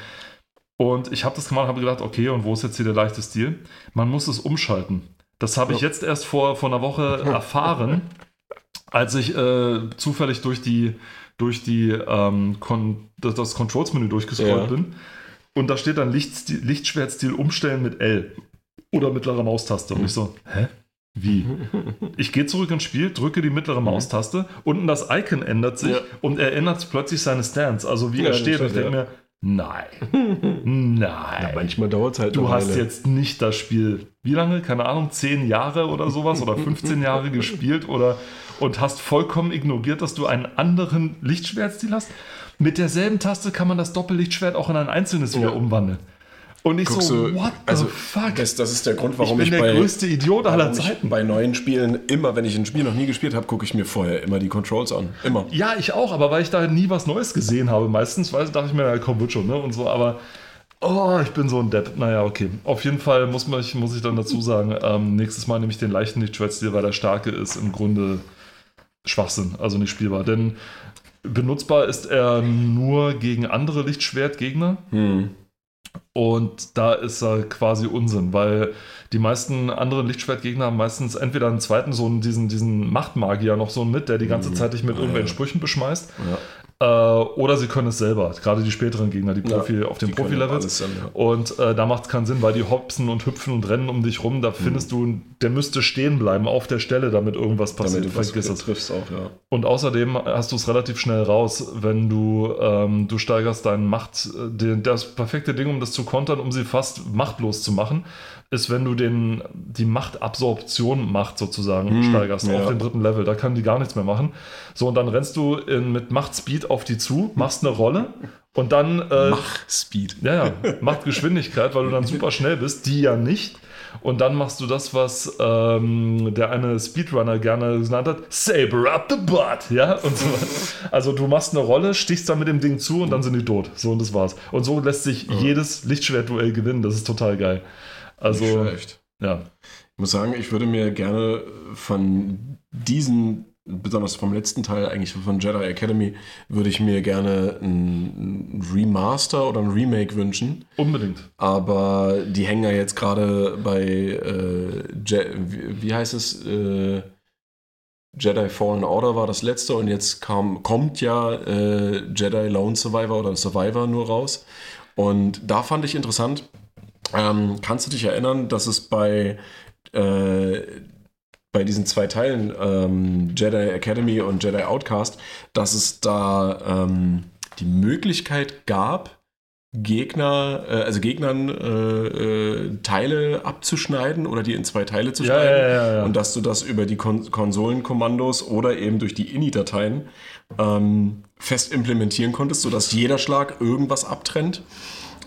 Und ich habe das gemacht, habe gedacht, okay, und wo ist jetzt hier der leichte Stil? Man muss es umschalten. Das habe ich jetzt erst vor, vor einer Woche erfahren, als ich äh, zufällig durch die, durch die ähm, Kon das, das Controls-Menü durchgescrollt Ja. bin. Und da steht dann Lichtstil, Lichtschwertstil umstellen mit L oder mittlere Maustaste. Und ich so, hä? Wie? Ich gehe zurück ins Spiel, drücke die mittlere Maustaste, unten das Icon ändert sich Ja. und er ändert plötzlich seine Stance, also wie Ja, er steht. Und ich denke mir, nein, nein. Manchmal dauert es halt Du hast jetzt nicht das Spiel, wie lange? Keine Ahnung, 10 Jahre oder sowas oder 15 Jahre gespielt oder und hast vollkommen ignoriert, dass du einen anderen Lichtschwertstil hast. Mit derselben Taste kann man das Doppellichtschwert auch in ein einzelnes wieder Ja. umwandeln. Und ich Guckst so, du- what also, the fuck? Das, das ist der Grund, ich warum bin ich, der bei, größte Idiot aller ich Zeiten. bei neuen Spielen immer, wenn ich ein Spiel noch nie gespielt habe, gucke ich mir vorher immer die Controls an. Immer. Ja, ich auch, aber weil ich da nie was Neues gesehen habe, meistens, weil dachte ich mir, ja, komm, wird schon, ne? Und so, aber oh, ich bin so ein Depp. Naja, okay. Auf jeden Fall muss, man, muss ich dann dazu sagen, ähm, nächstes Mal nehme ich den leichten Lichtschwertstil, weil der starke ist im Grunde Schwachsinn, also nicht spielbar. Denn benutzbar ist er nur gegen andere Lichtschwertgegner. Hm. Und da ist er quasi Unsinn, weil die meisten anderen Lichtschwertgegner haben meistens entweder einen zweiten, so einen, diesen, diesen Machtmagier noch so mit, der die ganze Zeit dich mit Ah, irgendwelchen. Sprüchen beschmeißt. Ja. Äh, oder sie können es selber, gerade die späteren Gegner, die Profi Ja, auf den können Profi-Levels. ja. Und äh, da macht es keinen Sinn, weil die hopsen und hüpfen und rennen um dich rum. Da findest du, der müsste stehen bleiben auf der Stelle, damit irgendwas passiert. Damit du Vergiss es. triffst auch, ja. Und außerdem hast du es relativ schnell raus, wenn du, ähm, du steigerst deinen Macht, äh, den, das perfekte Ding, um das zu kontern, um sie fast machtlos zu machen, ist, wenn du den, die Machtabsorption Macht sozusagen Hm, steigerst ja. auf den dritten Level. Da kann die gar nichts mehr machen. So, und dann rennst du in, mit Machtspeed auf die zu, machst eine Rolle und dann äh, Mach Speed. ja, ja, macht Geschwindigkeit, weil du dann super schnell bist, die ja nicht. Und dann machst du das, was ähm, der eine Speedrunner gerne genannt hat, Saber up the butt, ja, und so. Also du machst eine Rolle, stichst dann mit dem Ding zu und dann sind die tot. So und das war's. Und so lässt sich jedes Lichtschwertduell gewinnen. Das ist total geil. Also, Schlecht. ja. Ich muss sagen, ich würde mir gerne von diesen, besonders vom letzten Teil, eigentlich von Jedi Academy, würde ich mir gerne ein Remaster oder ein Remake wünschen. Unbedingt. Aber die hängen ja jetzt gerade bei, äh, Je wie, wie heißt es? Äh, Jedi Fallen Order war das letzte und jetzt kam, kommt ja äh, Jedi Lone Survivor oder Survivor nur raus. Und da fand ich interessant, ähm, kannst du dich erinnern, dass es bei, äh, bei diesen zwei Teilen, ähm, Jedi Academy und Jedi Outcast, dass es da ähm, die Möglichkeit gab, Gegner, äh, also Gegnern äh, äh, Teile abzuschneiden oder die in zwei Teile zu schneiden. ja, ja, ja. Und dass du das über die Kon Konsolenkommandos oder eben durch die INI-Dateien ähm, fest implementieren konntest, sodass jeder Schlag irgendwas abtrennt.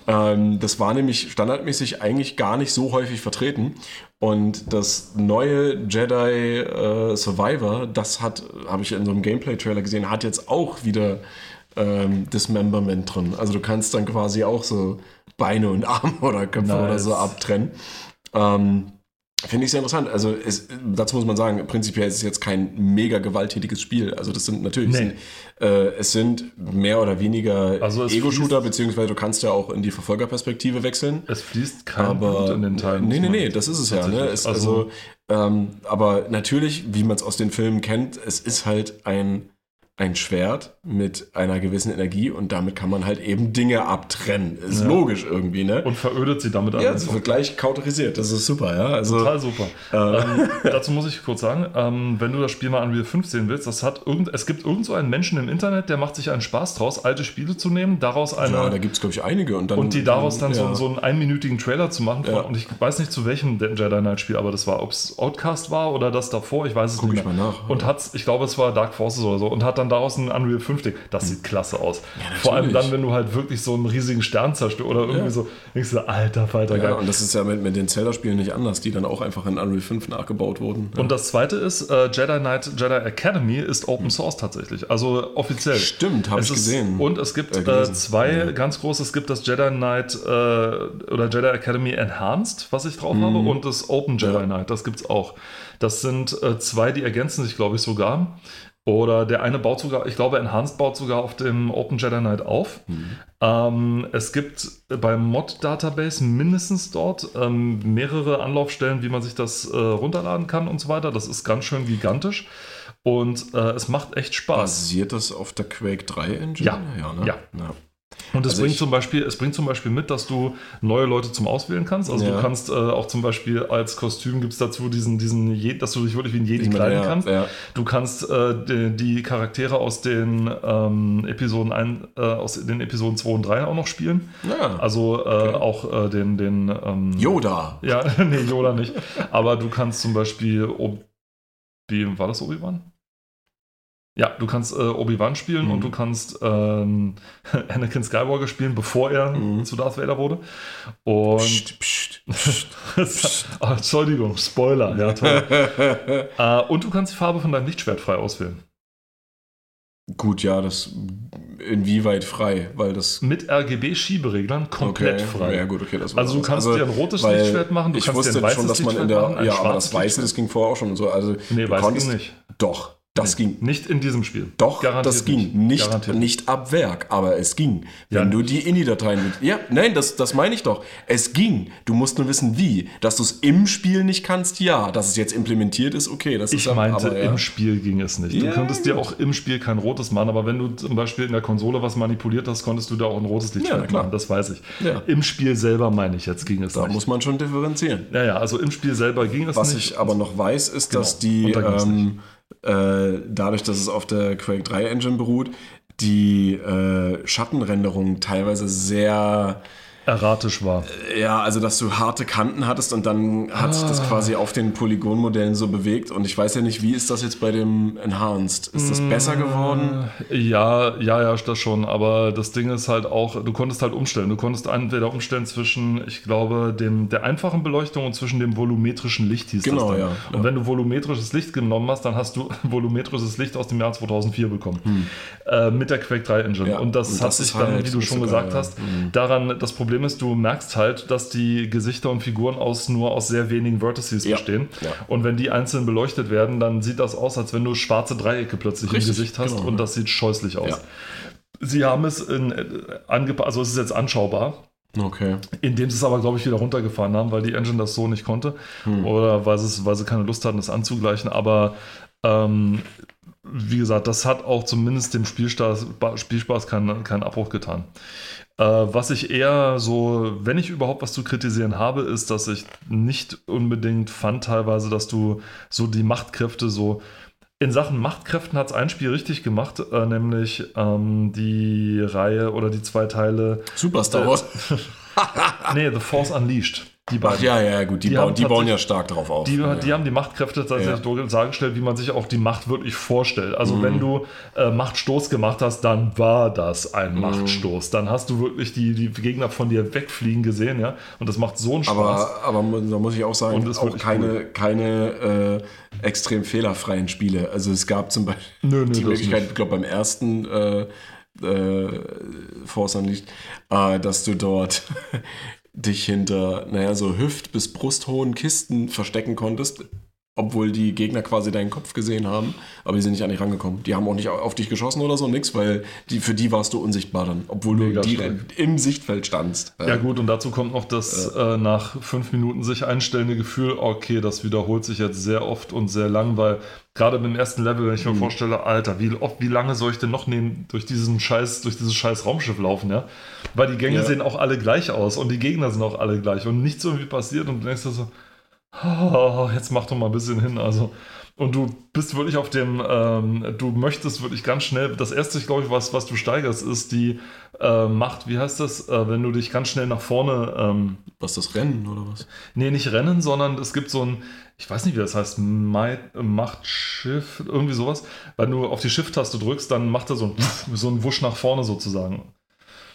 Ähm, das war nämlich standardmäßig eigentlich gar nicht so häufig vertreten. Und das neue Jedi äh, Survivor, das hat, habe ich in so einem Gameplay-Trailer gesehen, hat jetzt auch wieder ähm, Dismemberment drin. Also du kannst dann quasi auch so Beine und Arme oder Köpfe Nice. oder so abtrennen. Ähm, Finde ich sehr interessant. Also es, dazu muss man sagen, prinzipiell ist es jetzt kein mega gewalttätiges Spiel. Also das sind natürlich, Nee. sind, äh, es sind mehr oder weniger Also Ego-Shooter, beziehungsweise du kannst ja auch in die Verfolgerperspektive wechseln. Es fließt kein Aber Blut in den Teilen. nee, nee, nee, das ist es ja. Ne? Es, also, ähm, aber natürlich, wie man es aus den Filmen kennt, es ist halt ein, ein Schwert mit einer gewissen Energie und damit kann man halt eben Dinge abtrennen. Ist Ja. logisch irgendwie, ne? und verödet sie damit ja, es wird gleich kauterisiert. Das ist super, ja. Also, Total super. Äh. Ähm, dazu muss ich kurz sagen, ähm, wenn du das Spiel mal Unreal 5 sehen willst, das hat irgend, es gibt irgend so einen Menschen im Internet, der macht sich einen Spaß draus, alte Spiele zu nehmen, daraus eine ja, da gibt es, glaube ich, einige. Und, dann, und die daraus dann ja. so, so einen einminütigen Trailer zu machen. Ja. Und ich weiß nicht zu welchem Jedi Knight Spiel, aber das war, ob es Outcast war oder das davor, ich weiß es Guck nicht ich mehr. mal nach. Und hat, ich glaube, es war Dark Forces oder so, und hat dann dann daraus ein Unreal 5 Ding. Das sieht klasse aus. natürlich. Vor allem dann, wenn du halt wirklich so einen riesigen Stern zerstörst oder irgendwie Ja. so, denkst du, alter Falter, geil. Ja, und das ist ja mit, mit den Zelda-Spielen nicht anders, die dann auch einfach in Unreal 5 nachgebaut wurden. Ja. Und das zweite ist, äh, Jedi Knight Jedi Academy ist Open Source tatsächlich. Also offiziell. Stimmt, habe ich ist- gesehen. Und es gibt Äh, äh, zwei Ja. ganz große. Es gibt das Jedi Knight äh, oder Jedi Academy Enhanced, was ich drauf habe, und das Open Jedi Mhm. Ja. Knight. Das gibt es auch. Das sind äh, zwei, die ergänzen sich, glaube ich, sogar. Oder der eine baut sogar, ich glaube, Enhanced baut sogar auf dem Open Jedi Knight auf. Mhm. Ähm, es gibt beim Mod-Database mindestens dort ähm, mehrere Anlaufstellen, wie man sich das äh, runterladen kann und so weiter. Das ist ganz schön gigantisch. Und äh, es macht echt Spaß. Basiert das auf der Quake 3 Engine? Ja. ne? Ja. Und es Also bringt zum Beispiel, es bringt zum Beispiel mit, dass du neue Leute zum Auswählen kannst. Also Ja. du kannst äh, auch zum Beispiel als Kostüm gibt es dazu diesen, diesen Je dass du dich wirklich wie ein Jedi kleiden ja, kannst. ja. Du kannst äh, die, die Charaktere aus den ähm, Episoden ein, äh, aus den Episoden 2 und 3 auch noch spielen. Ja. Also äh, auch äh, den, den ähm, Yoda. Ja, nee, Yoda nicht. Aber du kannst zum Beispiel Ob wie war das Obi-Wan? Ja, du kannst äh, Obi-Wan spielen Mhm. und du kannst ähm, Anakin Skywalker spielen, bevor er Mhm. zu Darth Vader wurde. Und Psst, psst, psst. Ah, Entschuldigung, Spoiler, ja toll. äh, und du kannst die Farbe von deinem Lichtschwert frei auswählen. Gut, ja, das inwieweit frei, weil das Mit RGB-Schiebereglern komplett okay. frei. Ja, gut, okay, das Also du kannst dir ein rotes Lichtschwert machen, du ich kannst dir wusste ein weißes schon, dass man in der machen, ja, aber das weiße, das ging vorher auch schon und so. Also Nee, du weiß konntest, ging nicht. Doch, das ging. Nicht in diesem Spiel. Doch, Garantiert das ging. Nicht, Garantiert nicht ab Werk, aber es ging. Ja. Wenn du die INI-Dateien mit. Ja, nein, das, das meine ich doch. Es ging. Du musst nur wissen, wie. Dass du es im Spiel nicht kannst, ja. Dass es jetzt implementiert ist, okay. Das Ich ist meinte, aber, ja. im Spiel ging es nicht. Du Ja, könntest dir gut. auch im Spiel kein rotes machen, aber wenn du zum Beispiel in der Konsole was manipuliert hast, konntest du da auch ein rotes Ja, Lichtschwert klar. machen. Das weiß ich. Ja. Im Spiel selber meine ich jetzt ging es Da nicht. muss man schon differenzieren. ja, ja, also im Spiel selber ging es Was nicht. ich aber noch weiß, ist, Genau. dass die, Äh, dadurch, dass es auf der Quake 3 Engine beruht, die äh, Schattenrenderung teilweise sehr, erratisch war. ja, also dass du harte Kanten hattest und dann hat sich Ah. das quasi auf den Polygonmodellen so bewegt. Und ich weiß ja nicht, wie ist das jetzt bei dem Enhanced? Ist das besser geworden? Ja, ja, ja, das schon. Aber das Ding ist halt auch, du konntest halt umstellen. Du konntest entweder umstellen zwischen, ich glaube, dem, der einfachen Beleuchtung und zwischen dem volumetrischen Licht hieß Genau, das dann. ja, Und ja. wenn du volumetrisches Licht genommen hast, dann hast du volumetrisches Licht aus dem Jahr 2004 bekommen. Äh, mit der Quake 3 Engine. Hm. Ja, und das und hat das sich dann, halt wie du schon so gesagt geil, hast, Mhm. daran, das Problem ist, du merkst halt, dass die Gesichter und Figuren aus nur aus sehr wenigen Vertices Ja, bestehen. ja. Und wenn die einzeln beleuchtet werden, dann sieht das aus, als wenn du schwarze Dreiecke plötzlich Richtig, im Gesicht hast genau, und das sieht scheußlich aus. Ja. Sie haben es in, äh, angepasst, also es ist jetzt anschaubar, Okay. indem sie es aber, glaube ich, wieder runtergefahren haben, weil die Engine das so nicht konnte. Hm. Oder weil, weil sie keine Lust hatten, es anzugleichen. Aber ähm, wie gesagt, das hat auch zumindest dem Spielspaß, Spielspaß keinen, keinen Abbruch getan. Äh, was ich eher so, wenn ich überhaupt was zu kritisieren habe, ist, dass ich nicht unbedingt fand teilweise, dass du so die Machtkräfte so in Sachen Machtkräften hat es ein Spiel richtig gemacht, äh, nämlich ähm, die Reihe oder die zwei Teile. Super Star Wars. Nee, The Force Unleashed. Die Ach beiden. ja, ja, gut, die, Die bauen, die bauen ja stark drauf auf. Die, ja. die haben die Machtkräfte tatsächlich Ja. dargestellt, wie man sich auch die Macht wirklich vorstellt. Also Mhm. wenn du äh, Machtstoß gemacht hast, dann war das ein Mhm. Machtstoß. Dann hast du wirklich die, die Gegner von dir wegfliegen gesehen, ja. Und das macht so einen Spaß. Aber, aber da muss ich auch sagen, Und auch keine, keine äh, extrem fehlerfreien Spiele. Also es gab zum Beispiel Nö, nö, die Möglichkeit, ich glaube beim ersten äh, äh, Force Unleashed, äh, dass du dort dich hinter, naja, so hüft- bis brusthohen Kisten verstecken konntest, obwohl die Gegner quasi deinen Kopf gesehen haben, aber die sind nicht an dich rangekommen. Die haben auch nicht auf dich geschossen oder so, nix, weil die, für die warst du unsichtbar dann, obwohl Mega du direkt im Sichtfeld standst. Ja gut, und dazu kommt noch das äh, nach fünf Minuten sich einstellende Gefühl, okay, das wiederholt sich jetzt sehr oft und sehr lang, weil gerade beim ersten Level, wenn ich Mhm. mir vorstelle, Alter, wie oft, wie lange soll ich denn noch nehmen, durch diesen scheiß, durch dieses scheiß Raumschiff laufen, ja? Weil die Gänge Ja. sehen auch alle gleich aus und die Gegner sind auch alle gleich und nichts irgendwie passiert und du denkst dir so, oh, jetzt mach doch mal ein bisschen hin. Also und du bist wirklich auf dem, ähm, du möchtest wirklich ganz schnell, das erste, glaube ich, was, was du steigerst, ist die äh, Macht, wie heißt das, äh, wenn du dich ganz schnell nach vorne, ähm, Was das Rennen oder was? nee, nicht rennen, sondern es gibt so ein, ich weiß nicht, wie das heißt, Macht Shift, irgendwie sowas. Wenn du auf die Shift-Taste drückst, dann macht er so ein, so einen Wusch nach vorne sozusagen.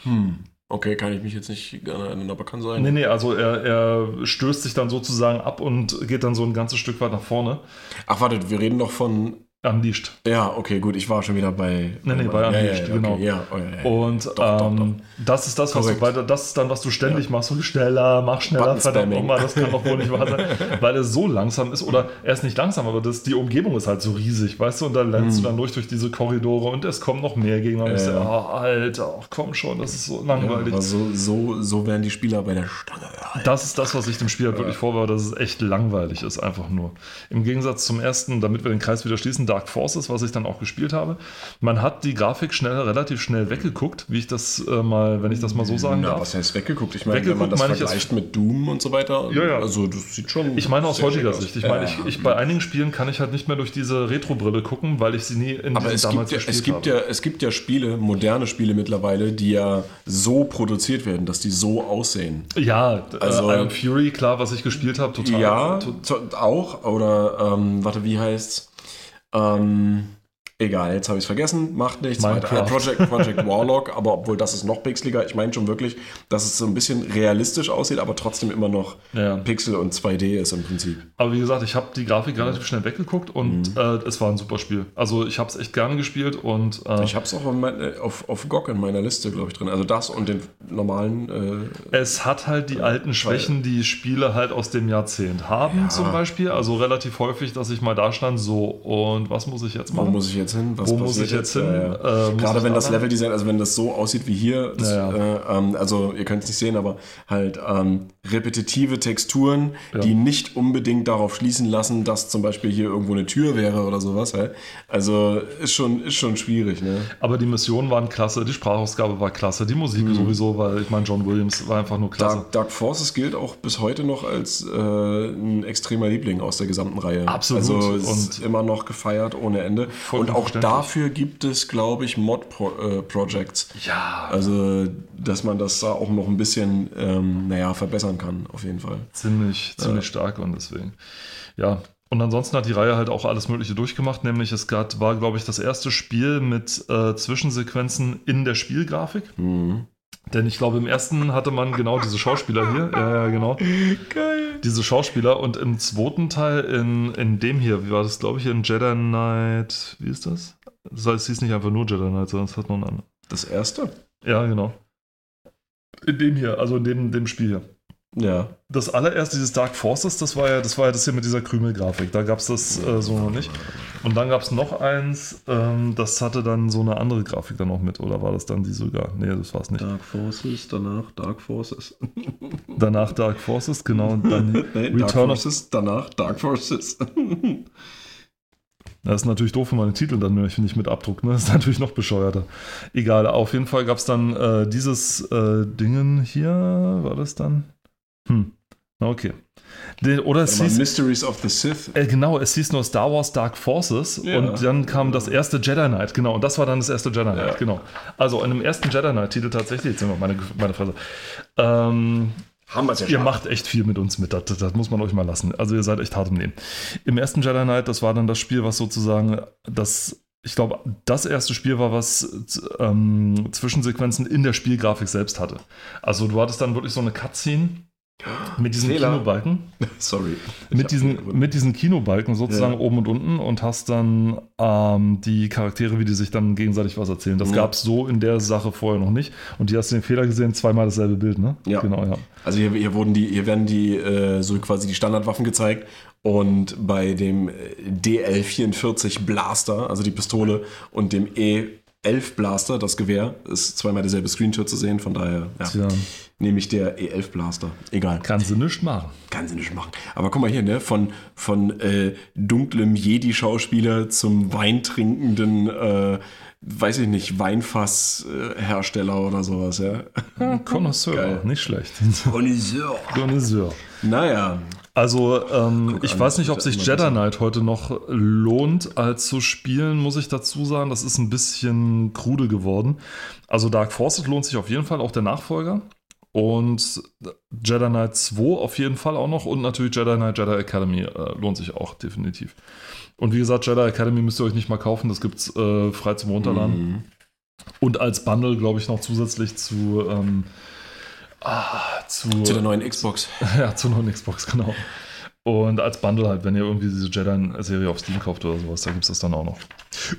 Hm. Okay, kann ich mich jetzt nicht gerne erinnern, aber kann sein. Nee, nee, also er, er stößt sich dann sozusagen ab und geht dann so ein ganzes Stück weit nach vorne. Ach, warte, wir reden doch von. Unleashed. Ja, okay, gut, ich war schon wieder bei. Nee, nee, bei Unleashed, ja, ja, genau. Okay, ja, oh, ja, ja. Und Doch, doch, das ist das, was du, weil das ist dann, was du ständig machst. So schneller, mach schneller, verdammt nochmal, das kann doch wohl nicht wahr sein. weil er so langsam ist, oder er ist nicht langsam, aber das, die Umgebung ist halt so riesig, weißt du, und dann lernst du dann durch, durch diese Korridore und es kommen noch mehr Gegner. Und ich so, Hm. Oh, Alter, ach, komm schon, das ist so langweilig. so, so, so werden die Spieler bei der Stange gehalten. Das ist das, was ich dem Spiel halt wirklich vorwürfe, dass es echt langweilig ist, einfach nur. Im Gegensatz zum ersten, damit wir den Kreis wieder schließen, Dark Forces, was ich dann auch gespielt habe. Man hat die Grafik schnell, relativ schnell weggeguckt, wie ich das äh, mal, wenn ich das mal so sagen Na, darf. was heißt weggeguckt? Ich meine, wenn man das meine ich vergleicht mit Doom und so weiter, Ja, ja. also das sieht schon. Ich meine aus heutiger. Sicht. Ich meine, ich, ich, bei einigen Spielen kann ich halt nicht mehr durch diese Retro-Brille gucken, weil ich sie nie in Aber es gibt, ja, gespielt es, gibt habe. ja, es gibt ja Spiele, moderne Spiele mittlerweile, die ja so produziert werden, dass die so aussehen. Ja, Also- äh, Iron Fury, klar, was ich gespielt habe, total. Ja, to- auch. Oder, ähm, warte, wie heißt's? Ähm, egal, jetzt habe ich es vergessen. Macht nichts. Weiter. Äh, Project, Project Warlock, aber obwohl das ist noch pixeliger. Ich meine schon wirklich, dass es so ein bisschen realistisch aussieht, aber trotzdem immer noch Ja. Pixel und 2D ist im Prinzip. Aber wie gesagt, ich habe die Grafik relativ schnell weggeguckt und äh, es war ein super Spiel. Also ich habe es echt gerne gespielt und äh, Ich habe es auch auf, mein, äh, auf, auf GOG in meiner Liste, glaube ich, drin. Also das und den normalen. Äh, es hat halt die alten Schwächen, die Spiele halt aus dem Jahrzehnt haben zum Beispiel. Also relativ häufig, dass ich mal da stand, so und was muss ich jetzt wo machen? muss ich jetzt hin? Was Wo muss ich jetzt hin? Ja, ja. Äh, muss Gerade wenn da das? Leveldesign, also wenn das so aussieht wie hier, das, Ja, Äh, ähm, also ihr könnt es nicht sehen, aber halt ähm, repetitive Texturen, Ja. die nicht unbedingt darauf schließen lassen, dass zum Beispiel hier irgendwo eine Tür wäre oder sowas. Halt. Also ist schon, ist schon schwierig. Ne? Aber die Missionen waren klasse, die Sprachausgabe war klasse, die Musik sowieso, weil ich meine, John Williams war einfach nur klasse. Dark, Dark Forces gilt auch bis heute noch als äh, ein extremer Liebling aus der gesamten Reihe. Absolut. Also ist Und- immer noch gefeiert ohne Ende. Vollkommen Und auch dafür gibt es, glaube ich, Mod-Projects. Ja, Also, dass man das da auch noch ein bisschen, ähm, naja, verbessern kann, auf jeden Fall. ziemlich, ziemlich stark und deswegen. Ja. Und ansonsten hat die Reihe halt auch alles Mögliche durchgemacht, nämlich es gab, war, glaube ich, das erste Spiel mit äh, Zwischensequenzen in der Spielgrafik. Mhm. Denn ich glaube, im ersten hatte man genau diese Schauspieler hier. Ja, ja, genau. Geil. Diese Schauspieler. Und im zweiten Teil, in, in dem hier, wie war das, glaube ich, in Jedi Knight, wie ist das? Das heißt, es hieß nicht einfach nur Jedi Knight, sondern es hat noch einen anderen. Das erste? Ja, genau. In dem hier, also in dem, dem Spiel hier. Ja. Das allererste, dieses Dark Forces, das war ja das, war ja das hier mit dieser Krümelgrafik. Da gab es das äh, so noch nicht. Und dann gab es noch eins, ähm, das hatte dann so eine andere Grafik dann noch mit. Oder war das dann die sogar? Nee, das war es nicht. Dark Forces, danach Dark Forces. Danach Dark Forces, genau. Und dann Nee, Dark Return of Forces, danach Dark Forces. Das ist natürlich doof, wenn man den Titel dann nicht mit abdruckt. Ne? Das ist natürlich noch bescheuerter. Egal, auf jeden Fall gab es dann äh, dieses äh, Dingen hier. War das dann? Hm. Okay. Oder es hieß, Mysteries of the Sith. äh, genau, es hieß nur Star Wars Dark Forces Ja. und dann kam das erste Jedi Knight, genau, und das war dann das erste Jedi Knight, Ja. genau. Also in dem ersten Jedi Knight-Titel tatsächlich, jetzt sind wir meine, meine Fresse. Ähm, Haben wir es ja Ihr macht echt viel mit uns mit, das, das, das muss man euch mal lassen. Also ihr seid echt hart im Leben. Im ersten Jedi Knight, das war dann das Spiel, was sozusagen das, ich glaube, das erste Spiel war, was ähm, Zwischensequenzen in der Spielgrafik selbst hatte. Also du hattest dann wirklich so eine Cutscene mit diesen Fehler. Kinobalken, Sorry. Mit diesen, mit diesen Kinobalken sozusagen Ja. oben und unten und hast dann ähm, die Charaktere, wie die sich dann gegenseitig was erzählen. Das Mhm. gab es so in der Sache vorher noch nicht. Und die hast du den Fehler gesehen, zweimal dasselbe Bild, ne? Ja. Genau, ja. Also hier, hier wurden die, hier werden die äh, so quasi die Standardwaffen gezeigt und bei dem äh, DL44 Blaster, also die Pistole und dem E11 Blaster, das Gewehr, ist zweimal derselbe Screenshot zu sehen, von daher ja, Tja, nehme ich der E11 Blaster. Egal, kannst du nichts machen. kann sie nicht machen. Aber guck mal hier, ne, von, von äh, dunklem Jedi-Schauspieler zum weintrinkenden, äh, weiß ich nicht, Weinfasshersteller oder sowas, ja. Connoisseur, Geil. nicht schlecht. Connoisseur. Connoisseur. Naja, Also, ähm, ich an, weiß nicht, ob sich Jedi. Knight heute noch lohnt, als zu spielen, muss ich dazu sagen. Das ist ein bisschen krude geworden. Also, Dark Forces lohnt sich auf jeden Fall, auch der Nachfolger. Und Jedi Knight 2 auf jeden Fall auch noch. Und natürlich Jedi Knight Jedi Academy äh, lohnt sich auch definitiv. Und wie gesagt, Jedi Academy müsst ihr euch nicht mal kaufen. Das gibt es äh, frei zum Runterladen. Mhm. Und als Bundle, glaube ich, noch zusätzlich zu. Ähm, ah, zu, Zu der neuen Xbox. ja, zur neuen Xbox, genau. Und als Bundle halt, wenn ihr irgendwie diese Jedi-Serie auf Steam kauft oder sowas, da gibt es das dann auch noch.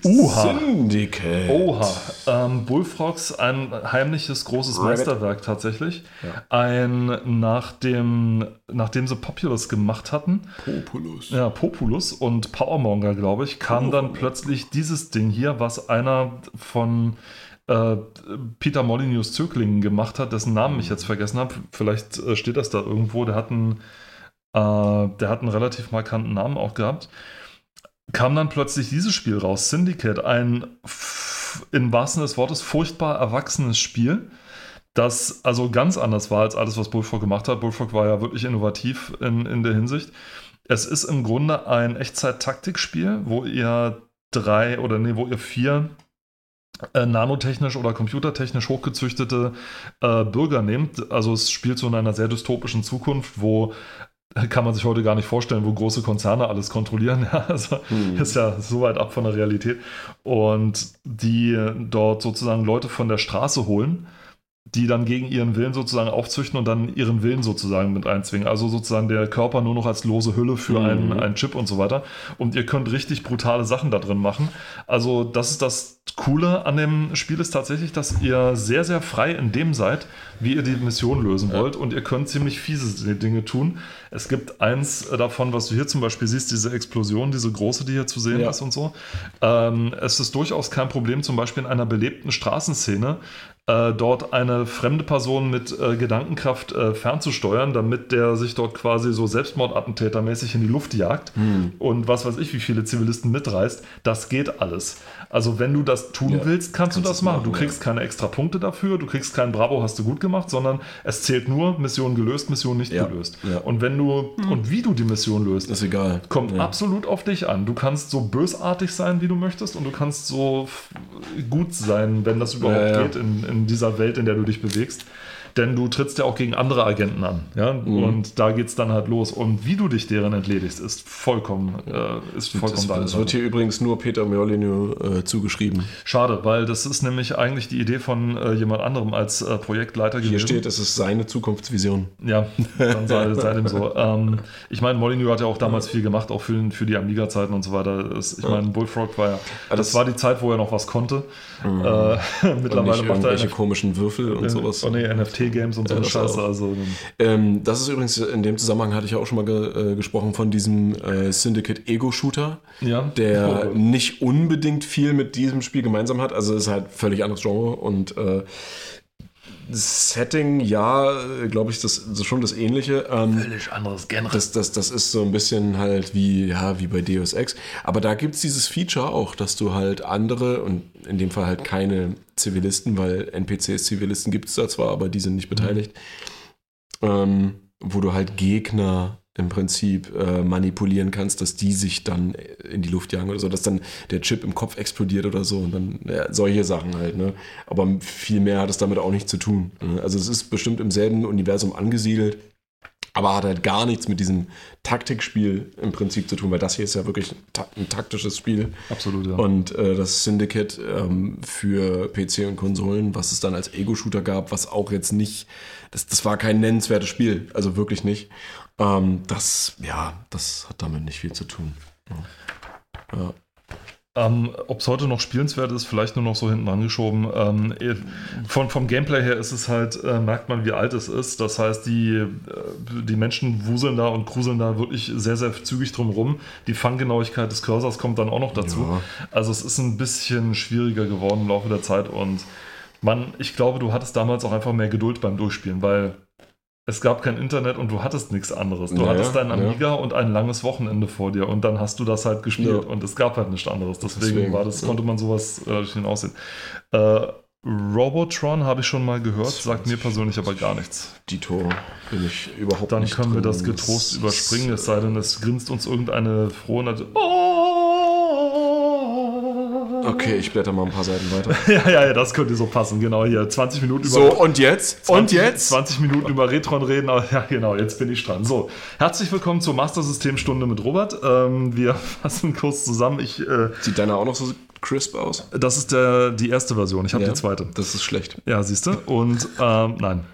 Uha! Syndicate. Oha! Ähm, Bullfrogs, ein heimliches, großes Rabbit. Meisterwerk tatsächlich. Ja. Ein, nachdem, nachdem sie Populous gemacht hatten, Populus. ja, Populus und Powermonger, glaube ich, kam dann plötzlich dieses Ding hier, was einer von äh, Peter Molyneux Zöglingen gemacht hat, dessen Namen ich jetzt vergessen habe. Vielleicht äh, steht das da irgendwo. Der hat einen, äh, der hat einen relativ markanten Namen auch gehabt. Kam dann plötzlich dieses Spiel raus, Syndicate, ein im wahrsten Sinne des Wortes furchtbar erwachsenes Spiel, das also ganz anders war als alles, was Bullfrog gemacht hat. Bullfrog war ja wirklich innovativ in, in der Hinsicht. Es ist im Grunde ein Echtzeit-Taktikspiel, wo ihr drei oder nee, wo ihr vier äh, nanotechnisch oder computertechnisch hochgezüchtete äh, Bürger nehmt. Also es spielt so in einer sehr dystopischen Zukunft, wo kann man sich heute gar nicht vorstellen, wo große Konzerne alles kontrollieren. Ja, also Hm. ist ja so weit ab von der Realität. Und die dort sozusagen Leute von der Straße holen, die dann gegen ihren Willen sozusagen aufzüchten und dann ihren Willen sozusagen mit einzwingen. Also sozusagen der Körper nur noch als lose Hülle für Mhm. einen, einen Chip und so weiter. Und ihr könnt richtig brutale Sachen da drin machen. Also das ist das Coole an dem Spiel ist tatsächlich, dass ihr sehr, sehr frei in dem seid, wie ihr die Mission lösen wollt. Und ihr könnt ziemlich fiese Dinge tun. Es gibt eins davon, was du hier zum Beispiel siehst, diese Explosion, diese große, die hier zu sehen Ja. ist und so. Ähm, es ist durchaus kein Problem, zum Beispiel in einer belebten Straßenszene äh, dort eine fremde Person mit äh, Gedankenkraft äh, fernzusteuern, damit der sich dort quasi so Selbstmordattentätermäßig in die Luft jagt Hm. und was weiß ich, wie viele Zivilisten mitreißt. Das geht alles. Also wenn du das tun Ja, willst, kannst, du kannst das es machen. machen, Du kriegst keine extra Punkte dafür, du kriegst kein Bravo, hast du gut gemacht, sondern es zählt nur Mission gelöst, Mission nicht Ja, gelöst. ja. Und wenn du und wie du die Mission löst, Ist egal. kommt ja. absolut auf dich an. Du kannst so bösartig sein, wie du möchtest, und du kannst so gut sein, wenn das überhaupt Ja, ja. geht in, in dieser Welt, in der du dich bewegst. Denn du trittst ja auch gegen andere Agenten an. Ja? Mhm. Und da geht es dann halt los. Und wie du dich deren entledigst, ist vollkommen, äh, ist vollkommen Das, deine das Sache. wird hier übrigens nur Peter Molyneux äh, zugeschrieben. Schade, weil das ist nämlich eigentlich die Idee von äh, jemand anderem als äh, Projektleiter Hier gewesen. steht, es ist seine Zukunftsvision. Ja, dann sei, sei dem so. Ähm, ich meine, Molyneux hat ja auch damals viel gemacht, auch für, für die Amiga-Zeiten und so weiter. Ich meine, Bullfrog war ja, das das- war die Zeit, wo er noch was konnte. Äh, Und mittlerweile macht er irgendwelche komischen Würfel und sowas. Oh nee, NFT-Games und so eine das Scheiße. Also, Ähm, das ist übrigens, in dem Zusammenhang hatte ich ja auch schon mal ge äh, gesprochen von diesem äh, Syndicate Ego-Shooter, ja. der Oh, nicht unbedingt viel mit diesem Spiel gemeinsam hat. Also es ist halt völlig anderes Genre und äh, Setting, ja, glaube ich, das, das ist schon das Ähnliche. Ähm, völlig anderes Genre. das, das, das ist so ein bisschen halt wie, ja, wie bei Deus Ex. Aber da gibt es dieses Feature auch, dass du halt andere, und in dem Fall halt keine Zivilisten, weil NPCs, Zivilisten gibt es da zwar, aber die sind nicht beteiligt, ähm, wo du halt Gegner im Prinzip äh, manipulieren kannst, dass die sich dann in die Luft jagen oder so, dass dann der Chip im Kopf explodiert oder so und dann ja, solche Sachen halt, ne? Aber viel mehr hat es damit auch nicht zu tun. Ne? Also es ist bestimmt im selben Universum angesiedelt, aber hat halt gar nichts mit diesem Taktikspiel im Prinzip zu tun, weil das hier ist ja wirklich ein taktisches Spiel. Absolut, ja. Und äh, das Syndicate ähm, für PC und Konsolen, was es dann als Ego-Shooter gab, was auch jetzt nicht, das, das war kein nennenswertes Spiel, also wirklich nicht. Ähm, das, ja, das hat damit nicht viel zu tun. Ja. Ja. Ähm, Ob es heute noch spielenswert ist, vielleicht nur noch so hinten angeschoben. Ähm, eh, von, vom Gameplay her ist es halt, äh, merkt man, wie alt es ist. Das heißt, die, äh, die Menschen wuseln da und gruseln da wirklich sehr, sehr zügig drum rum. Die Fanggenauigkeit des Cursors kommt dann auch noch dazu. Ja. Also es ist ein bisschen schwieriger geworden im Laufe der Zeit und man, ich glaube, du hattest damals auch einfach mehr Geduld beim Durchspielen, weil es gab kein Internet und du hattest nichts anderes. Du Ja, hattest deinen ja. Amiga und ein langes Wochenende vor dir und dann hast du das halt gespielt Ja. und es gab halt nichts anderes. Deswegen, Deswegen, war das, ja. konnte man sowas äh, schön aussehen. Äh, Robotron habe ich schon mal gehört, sagt mir persönlich aber gar nichts. Dito bin ich überhaupt Dann nicht können wir drin. das getrost ist, überspringen, es äh, sei denn, es grinst uns irgendeine frohe. Okay, ich blätter mal ein paar Seiten weiter. Ja, ja, ja, das könnte so passen, genau hier. 20 Minuten über. So, und jetzt? 20, Und jetzt? 20 Minuten über Retron reden, aber ja, genau, jetzt bin ich dran. So, herzlich willkommen zur Master System Stunde mit Robert. Ähm, wir fassen kurz zusammen. Ich, äh, Sieht deiner auch noch so crisp aus? das ist der, die erste Version, ich habe Ja. die zweite. Das ist schlecht. Ja, siehst du? Und ähm, nein.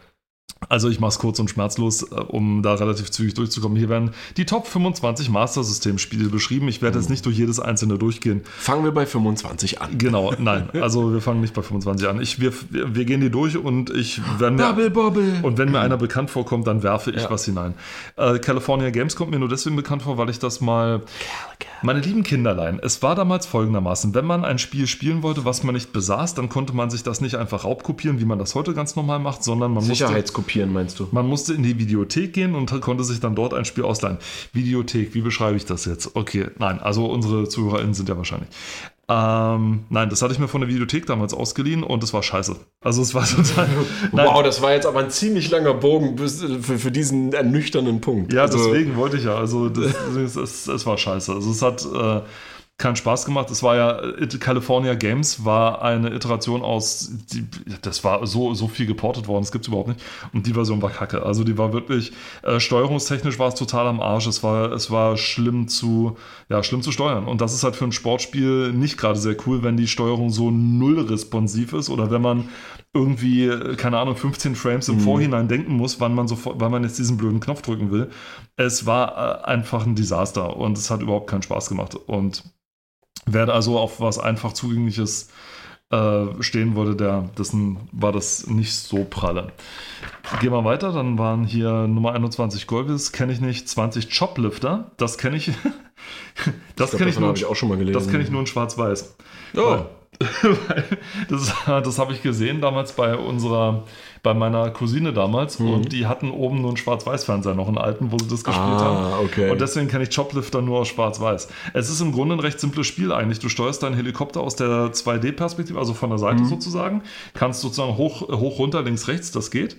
Also ich mache es kurz und schmerzlos, äh, um da relativ zügig durchzukommen. Hier werden die Top 25 Master System Spiele beschrieben. Ich werde jetzt nicht durch jedes einzelne durchgehen. Fangen wir bei 25 an. Genau, nein. Also wir fangen nicht bei 25 an. Ich, wir, wir gehen die durch und ich wenn mir, Bubble Bobble. und wenn mir einer bekannt vorkommt, dann werfe ich Ja. was hinein. Äh, California Games kommt mir nur deswegen bekannt vor, weil ich das mal. Meine lieben Kinderlein, es war damals folgendermaßen: Wenn man ein Spiel spielen wollte, was man nicht besaß, dann konnte man sich das nicht einfach raubkopieren, wie man das heute ganz normal macht, sondern man musste. Sicherheitskopieren meinst du? Man musste in die Videothek gehen und konnte sich dann dort ein Spiel ausleihen. Videothek, wie beschreibe ich das jetzt? Okay, nein, also unsere ZuhörerInnen sind ja wahrscheinlich. Ähm, nein, das hatte ich mir von der Videothek damals ausgeliehen und es war scheiße. Also es war total. Wow, das war jetzt aber ein ziemlich langer Bogen bis, für, für diesen ernüchternden Punkt. Ja, Also, deswegen wollte ich ja. Also das, es, es, es war scheiße. Also es hat äh, keinen Spaß gemacht. Es war ja, It- California Games war eine Iteration aus, die, das war so, so viel geportet worden, das gibt es überhaupt nicht. Und die Version war kacke. Also die war wirklich, äh, steuerungstechnisch war es total am Arsch. Es war, es war schlimm zu, ja, schlimm zu steuern. Und das ist halt für ein Sportspiel nicht gerade sehr cool, wenn die Steuerung so null responsiv ist oder wenn man irgendwie, äh, keine Ahnung, 15 Frames im Vorhinein denken muss, wann man sofort, wann man jetzt diesen blöden Knopf drücken will. Es war äh, einfach ein Desaster und es hat überhaupt keinen Spaß gemacht. Und wer also auf was einfach zugängliches äh, stehen würde, der, dessen war das nicht so pralle. Gehen wir weiter, dann waren hier Nummer 21 Golbis, kenne ich nicht, 20 Choplifter, das kenne ich. das kenne ich, nur- ich auch schon mal gelesen. das kenn ich nur in Schwarz-Weiß. Oh. Weil das das habe ich gesehen damals bei unserer, bei meiner Cousine damals Mhm. und die hatten oben nur einen Schwarz-Weiß-Fernseher, noch einen alten, wo sie das gespielt Ah, haben. okay. Und deswegen kenne ich Choplifter nur aus Schwarz-Weiß. Es ist im Grunde ein recht simples Spiel eigentlich. Du steuerst deinen Helikopter aus der 2D-Perspektive, also von der Mhm. Seite sozusagen, kannst sozusagen hoch, hoch, runter, links, rechts, das geht.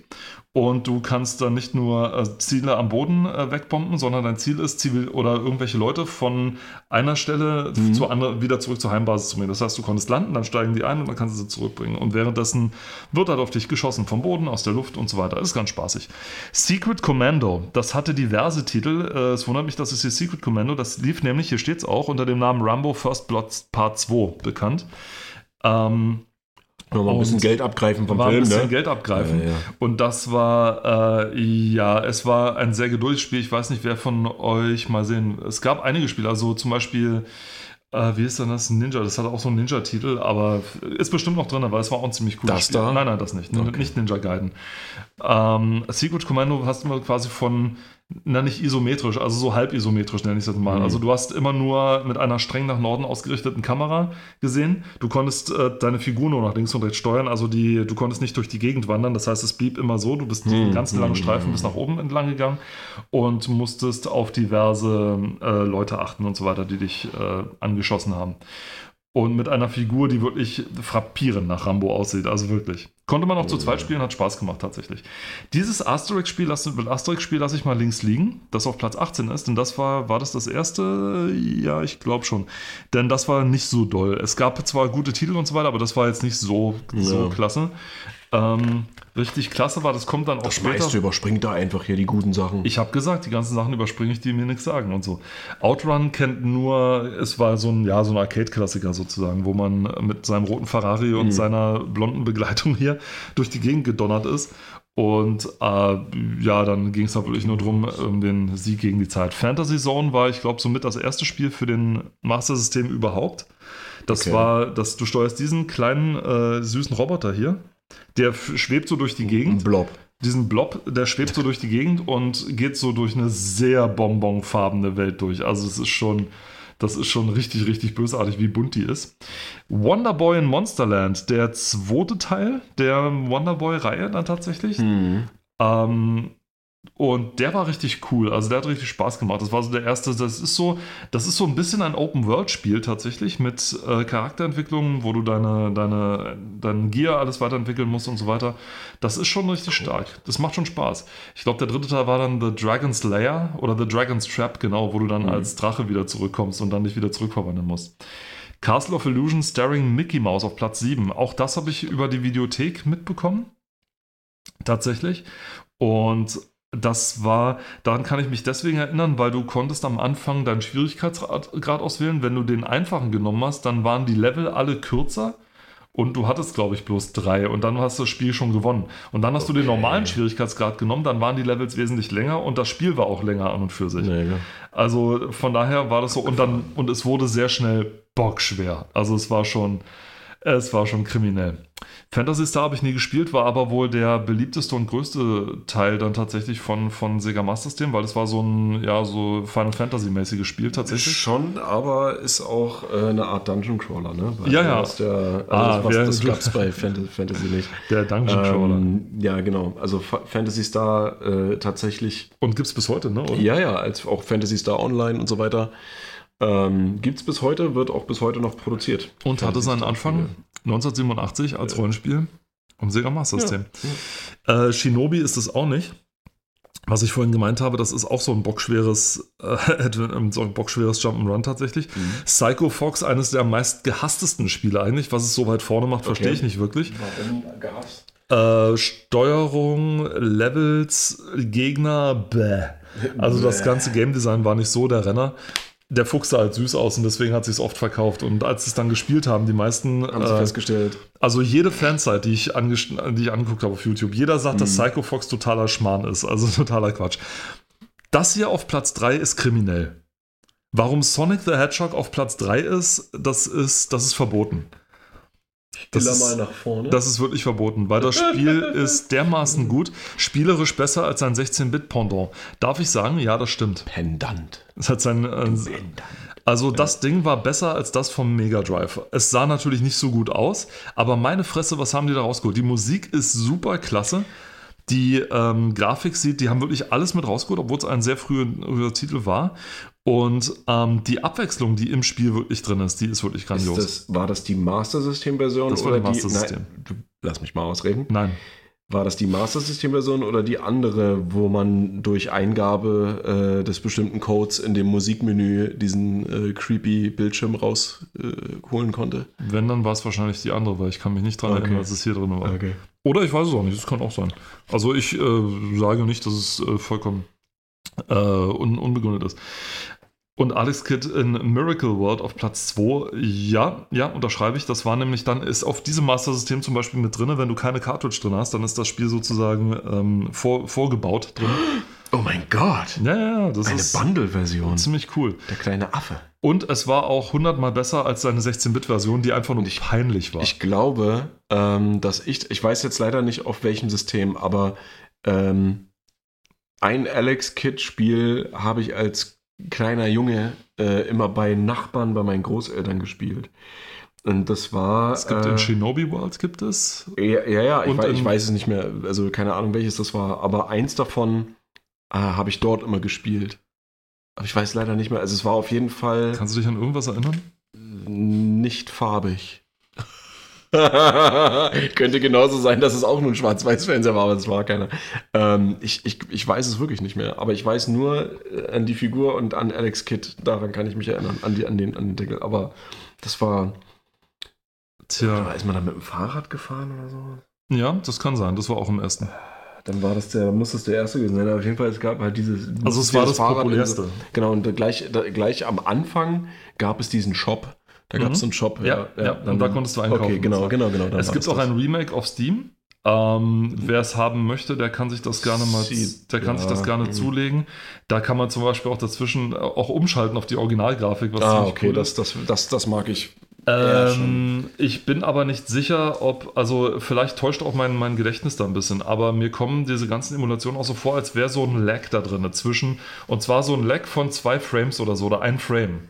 Und du kannst dann nicht nur äh, Ziele am Boden äh, wegbomben, sondern dein Ziel ist, Zivil oder irgendwelche Leute von einer Stelle Mhm. zur anderen wieder zurück zur Heimbasis zu bringen. Das heißt, du konntest landen, dann steigen die ein und dann kannst du sie zurückbringen. Und währenddessen wird halt auf dich geschossen vom Boden, aus der Luft und so weiter. Ist ganz spaßig. Secret Commando, das hatte diverse Titel. Äh, es wundert mich, dass es hier Secret Commando, das lief nämlich, hier steht es auch, unter dem Namen Rambo First Blood Part 2 bekannt. Ähm, Nochmal ein bisschen Geld abgreifen vom war ein Film, bisschen ne? Geld abgreifen. Ja, ja. Und das war, äh, ja, es war ein sehr geduldiges Spiel. Ich weiß nicht, wer von euch mal sehen. Es gab einige Spiele, also zum Beispiel, äh, wie ist denn das? Ninja, das hat auch so einen Ninja-Titel, aber ist bestimmt noch drin, weil es war auch ein ziemlich cooles Das Spiel. da? Nein, nein, das nicht. Okay. Nicht Ninja Gaiden. Ähm, Secret Commando hast du immer quasi von, na nicht isometrisch, also so halb isometrisch nenne ich das mal. Mhm. Also du hast immer nur mit einer streng nach Norden ausgerichteten Kamera gesehen. Du konntest äh, deine Figur nur nach links und rechts steuern, also die, du konntest nicht durch die Gegend wandern. Das heißt, es blieb immer so. Du bist den Mhm. ganzen langen Streifen bis nach oben entlang gegangen und musstest auf diverse äh, Leute achten und so weiter, die dich äh, angeschossen haben. Und mit einer Figur, die wirklich frappierend nach Rambo aussieht. Also wirklich. Konnte man auch zu zweit spielen, hat Spaß gemacht tatsächlich. Dieses Asterix-Spiel lasse Asterix lasse ich mal links liegen, das auf Platz 18 ist. Denn das war, war das das erste? Ja, ich glaube schon. Denn das war nicht so doll. Es gab zwar gute Titel und so weiter, aber das war jetzt nicht so, so Ja. klasse. Ähm, richtig klasse war, das kommt dann auch Das später. meiste überspringt da einfach hier die guten Sachen. Ich habe gesagt, die ganzen Sachen überspringe ich, die mir nichts sagen und so. Outrun kennt nur, es war so ein, ja, so ein Arcade-Klassiker sozusagen, wo man mit seinem roten Ferrari und seiner blonden Begleitung hier durch die Gegend gedonnert ist. Und äh, ja, dann ging es da wirklich nur drum, um den Sieg gegen die Zeit. Fantasy Zone war, ich glaube, somit das erste Spiel für den Master System überhaupt. Das Okay. war, dass du steuerst diesen kleinen äh, süßen Roboter hier. Der schwebt so durch die Gegend Ein Blob. diesen Blob, der schwebt so durch die Gegend und geht so durch eine sehr bonbonfarbene Welt durch. Also es ist schon, das ist schon richtig, richtig bösartig, wie bunt die ist. Wonderboy in Monsterland, der zweite Teil der Wonderboy-Reihe dann tatsächlich. Mhm. Ähm, Und der war richtig cool. Also der hat richtig Spaß gemacht. Das war so der erste. Das ist so, das ist so ein bisschen ein Open-World-Spiel tatsächlich mit äh, Charakterentwicklung, wo du deine, deine, dein Gear alles weiterentwickeln musst und so weiter. Das ist schon richtig stark. Das macht schon Spaß. Ich glaube, der dritte Teil war dann The Dragon's Lair oder The Dragon's Trap, genau, wo du dann als Drache wieder zurückkommst und dann dich wieder zurückverwandeln musst. Castle of Illusion Starring Mickey Mouse auf Platz 7. Auch das habe ich über die Videothek mitbekommen. Tatsächlich. Und das war, daran kann ich mich deswegen erinnern, weil du konntest am Anfang deinen Schwierigkeitsgrad auswählen. Wenn du den einfachen genommen hast, dann waren die Level alle kürzer und du hattest, glaube ich, bloß drei und dann hast du das Spiel schon gewonnen. Und dann hast du den normalen Schwierigkeitsgrad genommen, dann waren die Levels wesentlich länger und das Spiel war auch länger an und für sich. Nee, ja. Also von daher war das so und dann und es wurde sehr schnell bockschwer. Also es war schon es war schon kriminell. Fantasy Star habe ich nie gespielt, war aber wohl der beliebteste und größte Teil dann tatsächlich von, von Sega Master System, weil es war so ein ja so Final Fantasy mäßiges Spiel tatsächlich. Schon, aber ist auch äh, eine Art Dungeon Crawler, ne? Weil Ja, ja. Der, also Ah, das, was- wer- das gab es bei Fantasy, nicht. Der Dungeon Crawler. Ähm, ja, genau. Also Fa- Fantasy Star äh, tatsächlich, Und gibt es bis heute, ne? Oder? ja, ja, als auch Fantasy Star Online und so weiter. Ähm, Gibt es bis heute, wird auch bis heute noch produziert. Und hatte seinen Anfang Spiele. 1987 als Rollenspiel am Sega Master System. Äh, Shinobi ist es auch nicht. Was ich vorhin gemeint habe, das ist auch so ein bockschweres, äh, Advent- so ein bockschweres Jump'n'Run tatsächlich. Psycho Fox, eines der meist gehasstesten Spiele eigentlich. Was es so weit vorne macht, verstehe Okay. ich nicht wirklich. Warum gehasst? Äh, Steuerung, Levels, Gegner, bäh. Also das ganze Game Design war nicht so der Renner. Der Fuchs sah halt süß aus und deswegen hat sich oft verkauft. Und als sie es dann gespielt haben, die meisten, Haben sie äh, festgestellt. also jede Fansite, die ich, die ich angeguckt habe auf YouTube, jeder sagt, dass Psycho Fox totaler Schmarrn ist. Also totaler Quatsch. Das hier auf Platz 3 ist kriminell. Warum Sonic the Hedgehog auf Platz 3 ist, das ist, das ist verboten. Das ist- mal nach vorne. Das ist wirklich verboten, weil das Spiel ist dermaßen gut, spielerisch besser als sein 16-Bit-Pendant. Darf ich sagen? Ja, das stimmt. Pendant. Es hat sein, äh, also das Ding war besser als das vom Mega Drive. Es sah natürlich nicht so gut aus, aber meine Fresse, was haben die da rausgeholt? Die Musik ist super klasse. Die ähm, Grafik sieht, die haben wirklich alles mit rausgeholt, obwohl es ein sehr früher, Titel war. Und ähm, die Abwechslung, die im Spiel wirklich drin ist, die ist wirklich Ist grandios. das, war das die Master System Version? Das war oder die Master System. Nein, lass mich mal ausreden. Nein, War das die Master System Version oder die andere, wo man durch Eingabe äh, des bestimmten Codes in dem Musikmenü diesen äh, creepy Bildschirm rausholen äh, konnte? wenn, dann war es wahrscheinlich die andere, weil ich kann mich nicht dran Okay. erinnern, dass es hier drin war. Okay. Oder ich weiß es auch nicht, das kann auch sein. Also ich äh, sage nicht, dass es äh, vollkommen äh, un unbegründet ist. Und Alex Kidd in Miracle World auf Platz 2, ja, ja, unterschreibe ich. Das war nämlich dann, ist auf diesem Master-System zum Beispiel mit drin, wenn du keine Cartridge drin hast, dann ist das Spiel sozusagen ähm, vor, vorgebaut drin. Oh mein Gott! Ja, ja, das Eine ist Bundle-Version. ziemlich cool. Der kleine Affe. Und es war auch hundertmal besser als seine 16-Bit-Version, die einfach nur ich- peinlich war. Ich glaube, ähm, dass ich, ich weiß jetzt leider nicht auf welchem System, aber ähm, ein Alex Kidd-Spiel habe ich als kleiner Junge äh, immer bei Nachbarn, bei meinen Großeltern gespielt. Und das war. es gibt äh, in Shinobi World gibt es. Ja, ja, ja ich, weiß, ich in- weiß es nicht mehr. Also keine Ahnung, welches das war. Aber eins davon äh, habe ich dort immer gespielt. Aber ich weiß leider nicht mehr. Also es war auf jeden Fall Kannst du dich an irgendwas erinnern? nicht farbig. Könnte genauso sein, dass es auch nur ein Schwarz-Weiß-Fernseher war, aber es war keiner. Ähm, ich, ich, ich weiß es wirklich nicht mehr. Aber ich weiß nur äh, an die Figur und an Alex Kidd. Daran kann ich mich erinnern. An, die, an, den, an den Deckel. Aber das war. Tja. Ist man da mit dem Fahrrad gefahren oder so? Ja, das kann sein. Das war auch im ersten. Dann war das der, muss das der erste gewesen sein. Auf jeden Fall, es gab halt dieses. Also es war das Fahrrad populärste. Genau, und gleich, da, gleich am Anfang gab es diesen Shop. Da gab es Mhm. so einen Shop. Ja, ja, und da konntest du einkaufen. Okay, genau, genau, genau. dann Es gibt auch das. ein Remake auf Steam. Ähm, Wer es haben möchte, der kann sich das gerne mal, der kann sich das ja, gerne zulegen. Da kann man zum Beispiel auch dazwischen auch umschalten auf die Originalgrafik, was Ah, okay, cool das, das, das, das mag ich Ähm, ich bin aber nicht sicher, ob, also vielleicht täuscht auch mein, mein Gedächtnis da ein bisschen, aber mir kommen diese ganzen Emulationen auch so vor, als wäre so ein Lag da drin dazwischen. Und zwar so ein Lag von zwei Frames oder so, oder ein Frame.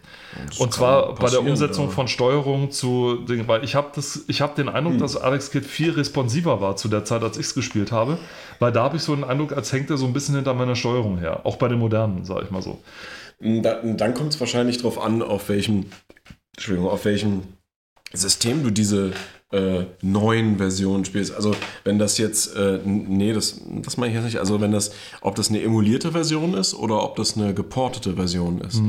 Und zwar bei der Umsetzung ja. von Steuerung zu Dingen, weil ich habe das, ich habe den Eindruck, dass Alex Kidd viel responsiver war zu der Zeit, als ich es gespielt habe, weil da habe ich so den Eindruck, als hängt er so ein bisschen hinter meiner Steuerung her, auch bei den modernen, sage ich mal so. Da, dann kommt es wahrscheinlich darauf an, auf welchem, Entschuldigung, auf welchem System du diese äh, neuen Versionen spielst. Also wenn das jetzt, äh, nee, das, das meine ich jetzt nicht. Also wenn das, ob das eine emulierte Version ist oder ob das eine geportete Version ist.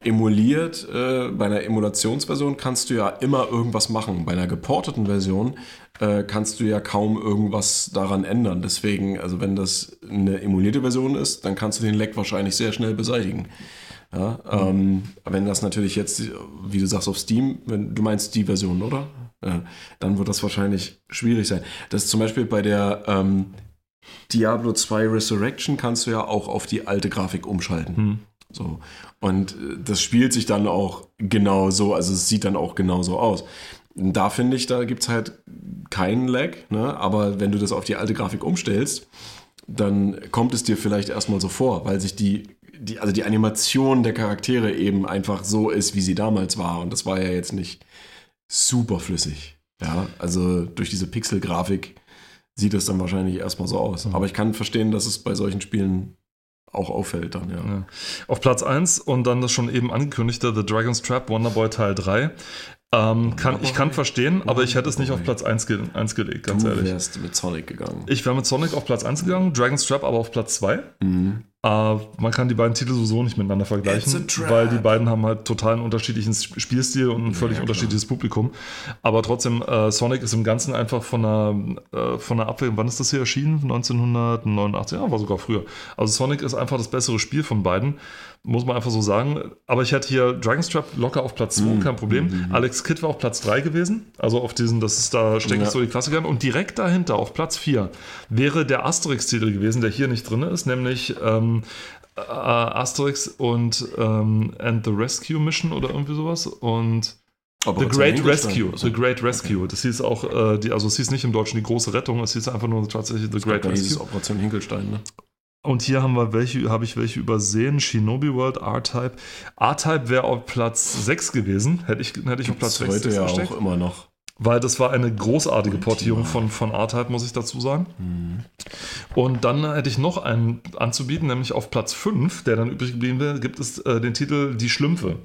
Emuliert, äh, bei einer Emulationsversion kannst du ja immer irgendwas machen. Bei einer geporteten Version äh, kannst du ja kaum irgendwas daran ändern. Deswegen, also wenn das eine emulierte Version ist, dann kannst du den Leck wahrscheinlich sehr schnell beseitigen. Ja, ähm, wenn das natürlich jetzt, wie du sagst, auf Steam, wenn du meinst die Version, oder? Ja, dann wird das wahrscheinlich schwierig sein. Das ist zum Beispiel bei der ähm, Diablo 2 Resurrection kannst du ja auch auf die alte Grafik umschalten. Hm. So. Und äh, das spielt sich dann auch genau so, also es sieht dann auch genau so aus. Da finde ich, da gibt es halt keinen Lag, ne? aber wenn du das auf die alte Grafik umstellst, dann kommt es dir vielleicht erstmal so vor, weil sich die, die, also die Animation der Charaktere eben einfach so ist, wie sie damals war. Und das war ja jetzt nicht super flüssig. Ja, also durch diese Pixel-Grafik sieht es dann wahrscheinlich erstmal so aus. Aber ich kann verstehen, dass es bei solchen Spielen auch auffällt dann, ja. Ja. Auf Platz 1 und dann das schon eben angekündigte The Dragon's Trap Wonderboy Teil 3. Ähm, kann, ich kann verstehen, aber ich hätte es nicht auf Platz 1, ge 1 gelegt, ganz Du ehrlich. wärst mit Sonic gegangen. Ich wäre mit Sonic auf Platz 1 gegangen, Dragon's Trap aber auf Platz 2. Mhm. Äh, man kann die beiden Titel sowieso nicht miteinander vergleichen, weil die beiden haben halt total einen unterschiedlichen Sp- Spielstil und ein völlig klar. unterschiedliches Publikum. Aber trotzdem, äh, Sonic ist im Ganzen einfach von einer, äh, von einer Abwägung, wann ist das hier erschienen? 1989, ja, war sogar früher. Also Sonic ist einfach das bessere Spiel von beiden, muss man einfach so sagen. Aber ich hätte hier Dragon's Trap locker auf Platz 2, Mhm. kein Problem. Alex Kidd war auf Platz 3 gewesen, also auf diesen, das ist, da stecke ich Ja. so die Klassiker Und direkt dahinter, auf Platz 4, wäre der Asterix-Titel gewesen, der hier nicht drin ist, nämlich ähm, äh, Asterix und ähm, And the Rescue Mission oder irgendwie sowas. Und Aber The Great Rescue. The Great Rescue. Das hieß auch, äh, die, also es hieß nicht im Deutschen die große Rettung, es hieß einfach nur tatsächlich The Great Rescue. Operation Hinkelstein, ne? Und hier haben wir welche, habe ich welche übersehen. Shinobi World, R-Type. R-Type wäre auf Platz 6 gewesen. Hätte ich, hätte ich auf Platz Gibt's 6 heute ja gesteckt. auch immer noch. Weil das war eine großartige Portierung von, von R-Type, muss ich dazu sagen. Mhm. Und dann hätte ich noch einen anzubieten, nämlich auf Platz 5, der dann übrig geblieben wäre, gibt es äh, den Titel Die Schlümpfe.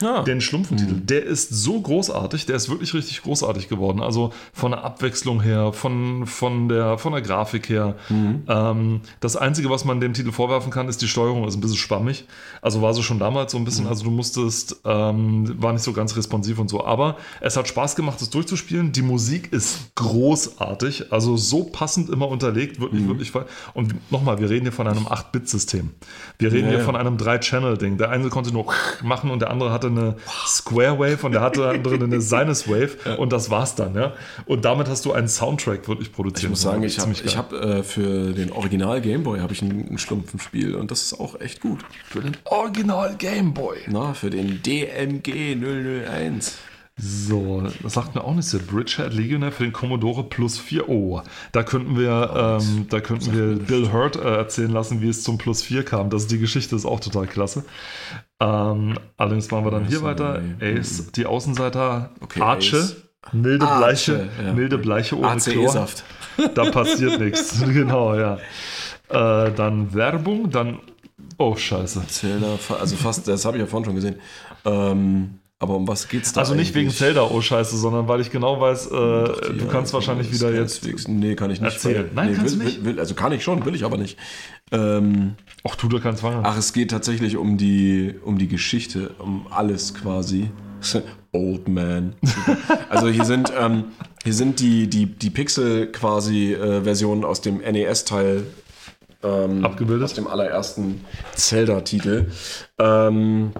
Ja. Den Schlumpfentitel. Der ist so großartig, der ist wirklich richtig großartig geworden. Also von der Abwechslung her, von, von, der, von der Grafik her. Ähm, das Einzige, was man dem Titel vorwerfen kann, ist die Steuerung, ist ein bisschen schwammig. Also war so schon damals so ein bisschen, also du musstest, ähm, war nicht so ganz responsiv und so. Aber es hat Spaß gemacht, das durchzuspielen. Die Musik ist großartig, also so passend immer unterlegt, wirklich, wirklich. voll. Und nochmal, wir reden hier von einem 8-Bit-System. Wir reden Ja, hier ja. von einem 3-Channel-Ding. Der eine konnte nur machen und der andere hatte eine Square Wave und der hatte andere eine Sinus Wave und das war's dann, ja. Und damit hast du einen Soundtrack wirklich produziert. Ich muss sagen, ich habe hab, äh, für den Original Gameboy habe ich ein, ein Schlumpfenspiel und das ist auch echt gut. für den Original Game Boy. Na, für den DMG 001. So, das sagt mir auch nicht so. Bridgehead Legionnaire für den Commodore Plus 4. Oh, da könnten wir, ähm, da könnten wir Bill Hurt äh, erzählen lassen, wie es zum Plus 4 kam. Das, die Geschichte ist auch total klasse. Ähm, allerdings machen wir dann hier weiter. nee. Ace, die Außenseiter, Okay, Arche, Ace. milde Arche, Bleiche, ja. milde Bleiche ohne Chlor. Da passiert nichts. Genau, ja. Äh, dann Werbung, dann. Oh, scheiße. Zelda, also fast, das habe ich ja vorhin schon gesehen. Ähm, aber um was geht's da? Also nicht wegen eigentlich? Zelda, oh Scheiße, sondern weil ich genau weiß, äh, Doch, die, du ja, kannst wahrscheinlich wieder jetzt. ich- Nee, kann ich nicht. erzählen. weil- Nein, nee, kannst will, du nicht? Will, also kann ich schon, will ich aber nicht. Ähm, Ach, tu dir keinen Zwang. an. ach, es geht tatsächlich um die, um die Geschichte, um alles quasi. Old Man. Also hier sind, ähm, hier sind die, die, die Pixel quasi äh, Versionen aus dem NES-Teil ähm, Abgebildet? Aus dem allerersten Zelda-Titel. Ähm,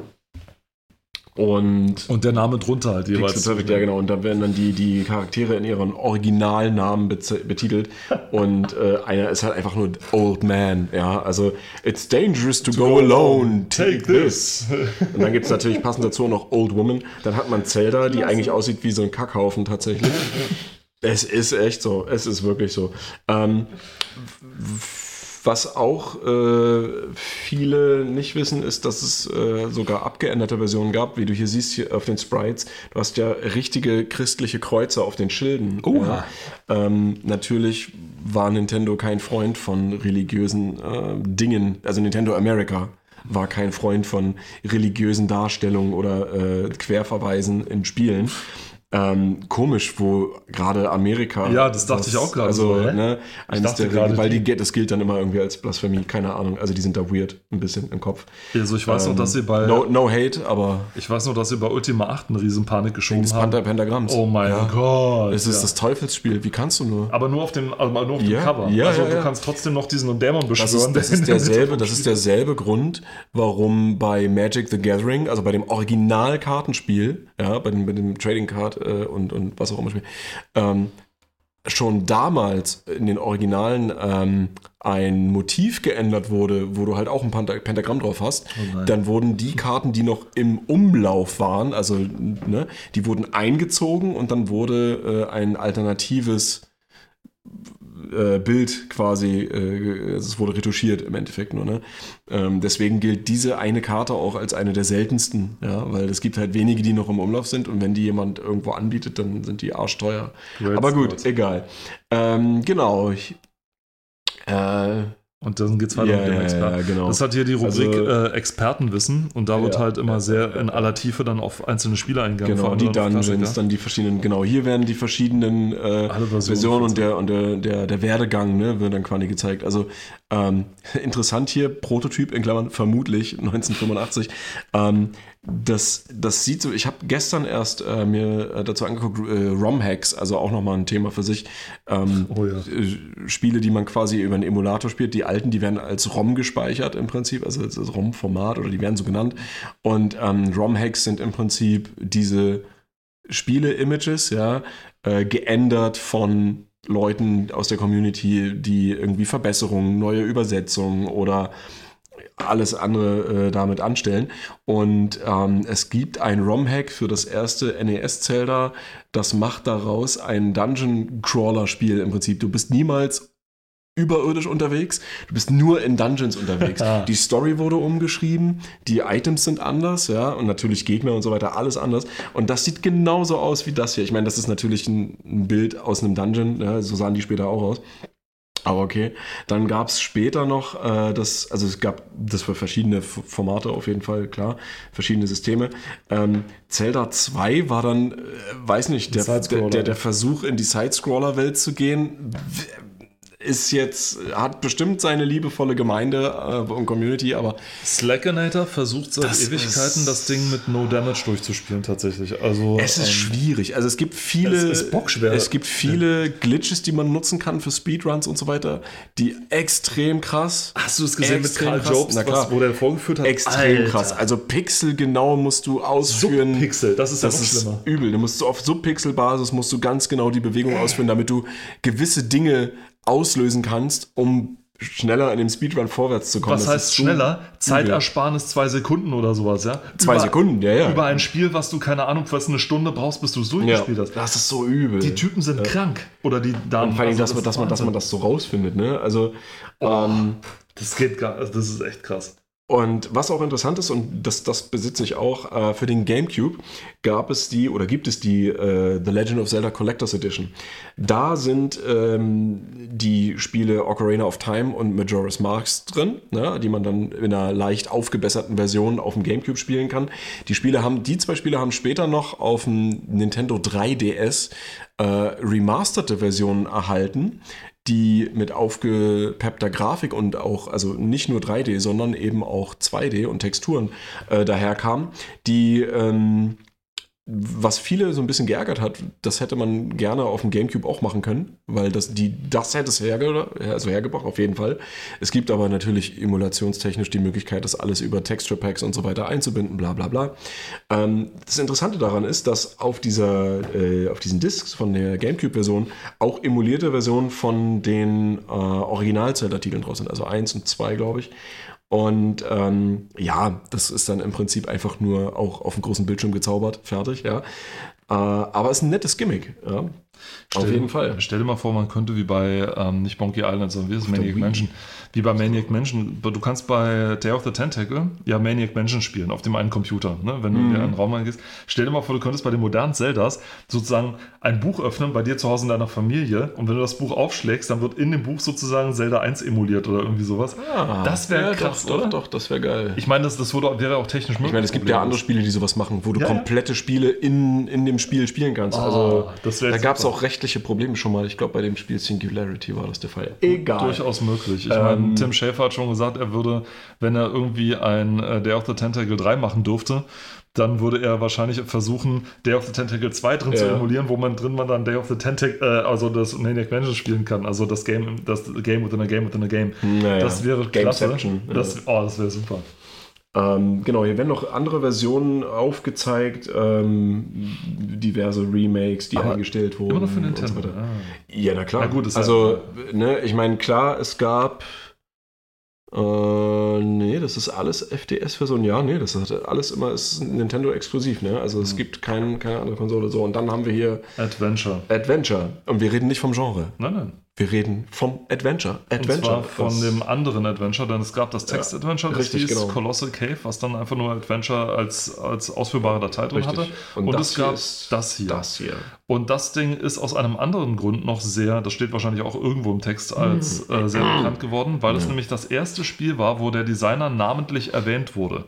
Und Und der Name drunter halt jeweils. Pixel Perfect, ja genau. Und da werden dann die, die Charaktere in ihren Originalnamen betitelt. Und äh, einer ist halt einfach nur Old Man. Ja, also It's dangerous to, go, alone. Take this. Und dann gibt es natürlich passend dazu auch noch Old Woman. Dann hat man Zelda, die eigentlich aussieht wie so ein Kackhaufen tatsächlich. es ist echt so. Es ist wirklich so. Ähm, was auch äh, viele nicht wissen, ist, dass es äh, sogar abgeänderte Versionen gab, wie du hier siehst hier auf den Sprites. Du hast ja richtige christliche Kreuze auf den Schilden. Oha. Ja. Ähm, natürlich war Nintendo kein Freund von religiösen äh, Dingen, also Nintendo America war kein Freund von religiösen Darstellungen oder äh, Querverweisen in Spielen. Ähm, komisch, wo gerade Amerika. Ja, das dachte ich auch gerade Also, so, ne, eines der, gerade, weil die- das gilt dann immer irgendwie als Blasphemie, keine Ahnung. Also die sind da weird, ein bisschen im Kopf. Also ich weiß noch, dass sie bei No, no hate, aber ich weiß noch, dass sie bei Ultima 8 eine riesen Panik geschoben das haben. Panther Pentagramms. Oh mein ja. Gott. Es ist ja. das Teufelsspiel, wie kannst du nur? aber nur auf dem, also nur auf dem Ja, Cover. ja, also du kannst trotzdem noch diesen Dämon Das beschwören. ist, das, ist der Mitte derselbe, das ist derselbe Grund, warum bei Magic the Gathering, also bei dem Original-Kartenspiel, ja, bei dem, bei dem Trading Card äh, und, und was auch immer Spiel, ähm, schon damals in den Originalen ähm, ein Motiv geändert wurde, wo du halt auch ein Pentagramm drauf hast, Oh dann wurden die Karten, die noch im Umlauf waren, also ne, die wurden eingezogen und dann wurde äh, ein alternatives äh, Bild quasi, äh, es wurde retuschiert im Endeffekt nur. Ne? Ähm, deswegen gilt diese eine Karte auch als eine der seltensten, ja, weil es gibt halt wenige, die noch im Umlauf sind und wenn die jemand irgendwo anbietet, dann sind die arschteuer. Aber gut, egal. Ähm, genau. Ich, äh, Und dann geht's weiter Ja, mit dem Experten. ja, genau. Das hat hier die Rubrik Also- äh, Expertenwissen und da wird halt immer sehr in aller Tiefe dann auf einzelne Spiele eingegangen. genau, die Dungeons, dann die verschiedenen, genau, hier werden die verschiedenen äh, Versionen und, der, und der, der, der Werdegang ne, wird dann quasi gezeigt. Also ähm, interessant hier, Prototyp in Klammern vermutlich 1985. Ähm, das, das sieht so, ich habe gestern erst äh, mir äh, dazu angeguckt, äh, ROM-Hacks, also auch nochmal ein Thema für sich. Ähm, Oh ja. äh, Spiele, die man quasi über einen Emulator spielt. Die alten, die werden als ROM gespeichert im Prinzip, also als als ROM-Format oder die werden so genannt. Und ähm, ROM-Hacks sind im Prinzip diese Spiele-Images, ja, äh, geändert von Leuten aus der Community, die irgendwie Verbesserungen, neue Übersetzungen oder alles andere äh, damit anstellen. Und ähm, es gibt ein ROM-Hack für das erste NES-Zelda, das macht daraus ein Dungeon-Crawler-Spiel im Prinzip. Du bist niemals überirdisch unterwegs, du bist nur in Dungeons unterwegs. Ah. Die Story wurde umgeschrieben, die Items sind anders, ja, und natürlich Gegner und so weiter, alles anders. Und das sieht genauso aus wie das hier. Ich meine, das ist natürlich ein, ein Bild aus einem Dungeon, ja, so sahen die später auch aus. Aber okay. Dann gab es später noch äh, das, also es gab das für verschiedene F Formate auf jeden Fall, klar, verschiedene Systeme. Ähm, Zelda 2 war dann, äh, weiß nicht, der, der, der, der Versuch in die Sidescroller-Welt zu gehen, ist jetzt, hat bestimmt seine liebevolle Gemeinde äh, und Community, aber Slackinator versucht seit Das Ewigkeiten das Ding mit No Damage durchzuspielen tatsächlich. Also Es ist ähm, schwierig. Also es gibt viele, Es ist bockschwer. es gibt viele Glitches, die man nutzen kann für Speedruns und so weiter, die extrem krass. Hast du es gesehen mit Karl krass- Jobs, Na klar. was, wo der vorgeführt hat? Extrem Alter. krass. Also pixelgenau musst du ausführen. Subpixel, das ist ja Das ist schlimmer. übel. Du musst so auf Subpixel-Basis musst du ganz genau die Bewegung ausführen, damit du gewisse Dinge auslösen kannst, um schneller in dem Speedrun vorwärts zu kommen. Was Das heißt schneller? Zeitersparnis zwei Sekunden oder sowas, ja? Zwei über, Sekunden, ja, ja. Über ein Spiel, was du, keine Ahnung, was eine Stunde brauchst, bis du es ja. durchgespielt hast. Das ist so übel. Die Typen sind krank. Oder die Damen. Und vor allem, also dass, man, dass, man, dass man das so rausfindet, ne? Also, ähm, Das geht gar also Das ist echt krass. Und was auch interessant ist, und das, das besitze ich auch, äh, für den GameCube gab es die oder gibt es die äh, The Legend of Zelda Collectors Edition. Da sind ähm, die Spiele Ocarina of Time und Majora's Mask drin, ne, die man dann in einer leicht aufgebesserten Version auf dem GameCube spielen kann. Die Spiele haben, die zwei Spiele haben später noch auf dem Nintendo 3DS äh, remasterte Versionen erhalten, die mit aufgepeppter Grafik und auch, also nicht nur 3D, sondern eben auch 2D und Texturen äh, daherkamen, die ähm, was viele so ein bisschen geärgert hat, das hätte man gerne auf dem Gamecube auch machen können, weil das, die, das hätte es herge also hergebracht, auf jeden Fall. Es gibt aber natürlich emulationstechnisch die Möglichkeit, das alles über Texture Packs und so weiter einzubinden, bla bla bla. Ähm, das Interessante daran ist, dass auf, dieser, äh, auf diesen Discs von der Gamecube-Version auch emulierte Versionen von den äh, Original-Zelda-Titeln draus sind, also 1 und 2, glaube ich. Und ähm, ja, das ist dann im Prinzip einfach nur auch auf dem großen Bildschirm gezaubert, fertig, ja. Äh, aber es ist ein nettes Gimmick, ja. Stell, auf jeden Fall. Stell dir mal vor, man könnte wie bei, ähm, nicht Monkey Island, sondern wie ist es, Maniac Wii. Mansion, wie bei Maniac Mansion, du kannst bei Day of the Tentacle ja Maniac Mansion spielen, auf dem einen Computer, ne? wenn du Mhm. in einen Raum reingehst. Stell dir mal vor, du könntest bei den modernen Zeldas sozusagen ein Buch öffnen, bei dir zu Hause in deiner Familie und wenn du das Buch aufschlägst, dann wird in dem Buch sozusagen Zelda 1 emuliert oder irgendwie sowas. das wäre Ah, ja, krass, doch, oder? Doch, doch, das wäre geil. Ich meine, das, das wurde, wäre auch technisch möglich. Ich meine, es gibt ja andere Spiele, die sowas machen, wo du Ja, ja. komplette Spiele in, in dem Spiel spielen kannst. also das da gab es. Auch rechtliche Probleme schon mal. Ich glaube, bei dem Spiel Singularity war das der Fall. Egal. Durchaus möglich. Ich Ähm, meine, Tim Schäfer hat schon gesagt, er würde, wenn er irgendwie ein äh, Day of the Tentacle 3 machen durfte, dann würde er wahrscheinlich versuchen, Day of the Tentacle 2 drin zu Ja. emulieren, wo man drin man dann Day of the Tentacle, äh, also das Maniac Mansion spielen kann. Also das Game, das Game within a Game within a Game. Naja, Das wäre klasse. Ja. Das, oh, das wäre super. Ähm, genau, hier werden noch andere Versionen aufgezeigt, ähm, diverse Remakes, die Aber eingestellt wurden. Immer noch für so Nintendo. weiter. Ah. Ja, na klar. Na gut, also, ne, ich meine, klar, es gab. Äh, nee, das ist alles FDS-Version. Ja, nee, das hat alles immer ist Nintendo exklusiv, ne? Also es Mhm. gibt kein, keine andere Konsole so. Und dann haben wir hier Adventure. Adventure. Und wir reden nicht vom Genre. Nein, nein. Wir reden vom Adventure. Und Adventure. zwar von dem anderen Adventure, denn es gab das Text-Adventure, das richtig, hieß genau. Colossal Cave, was dann einfach nur Adventure als, als ausführbare Datei drin Richtig. hatte. Und Und, es gab das hier. Das hier. Und das Ding ist aus einem anderen Grund noch sehr, das steht wahrscheinlich auch irgendwo im Text, als äh, sehr bekannt geworden, weil es nämlich das erste Spiel war, wo der Designer namentlich erwähnt wurde.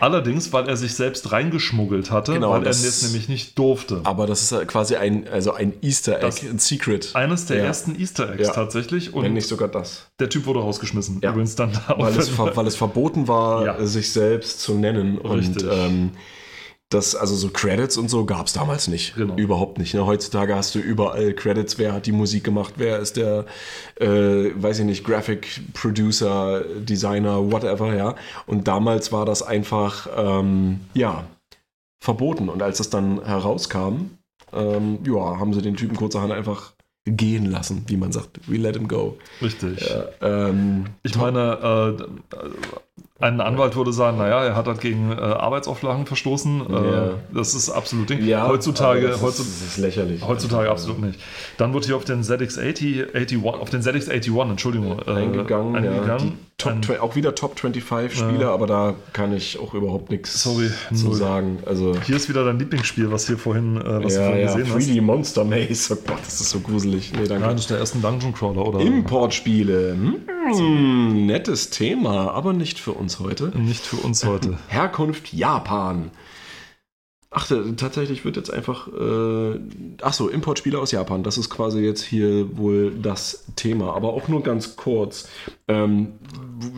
Allerdings, weil er sich selbst reingeschmuggelt hatte, Genau, weil er das- es nämlich nicht durfte. Aber das ist quasi ein, also ein Easter Egg, Das- ein Secret. Eines der Ja. ersten Easter Eggs Ja. tatsächlich. Und Wenn nicht sogar das. der Typ wurde rausgeschmissen. Ja. Übrigens dann da Weil es, weil es verboten war, Ja. sich selbst zu nennen. Richtig. Und ähm, das, also so Credits und so gab es damals nicht. Genau. Überhaupt nicht. Ne? Heutzutage hast du überall Credits, wer hat die Musik gemacht, wer ist der, äh, weiß ich nicht, Graphic Producer, Designer, whatever, ja. Und damals war das einfach, ähm, ja, verboten. Und als das dann herauskam, ähm, ja, haben sie den Typen kurzerhand einfach gehen lassen, wie man sagt. We let him go. Richtig. Ja, ähm, Ich meine, äh, ein Anwalt würde sagen, naja, er hat halt gegen äh, Arbeitsauflagen verstoßen. Äh, Ja. Das ist absolut Ding. Ja, heutzutage, das ist, heutzutage, das ist lächerlich. heutzutage absolut nicht. Dann wird hier auf den ZX80, 81, auf den ZX81, Entschuldigung, äh, eingegangen. ja. eingegangen. Top, Ein- auch wieder Top 25 Spiele, aber da kann ich auch überhaupt nichts Sorry, zu null. sagen. Also, hier ist wieder dein Lieblingsspiel, was hier vorhin, äh, was ja, vorhin ja, gesehen 3D Monster Maze. Oh Gott, das ist so gruselig. Nee, danke. hast. Nein, das ist der ersten Dungeon Crawler, oder? Importspiele. Hm, nettes Thema, aber nicht für uns heute. Nicht für uns heute. Herkunft Japan. Ach, tatsächlich wird jetzt einfach. Äh, ach so, Importspiele aus Japan. Das ist quasi jetzt hier wohl das Thema. Aber auch nur ganz kurz. Ähm,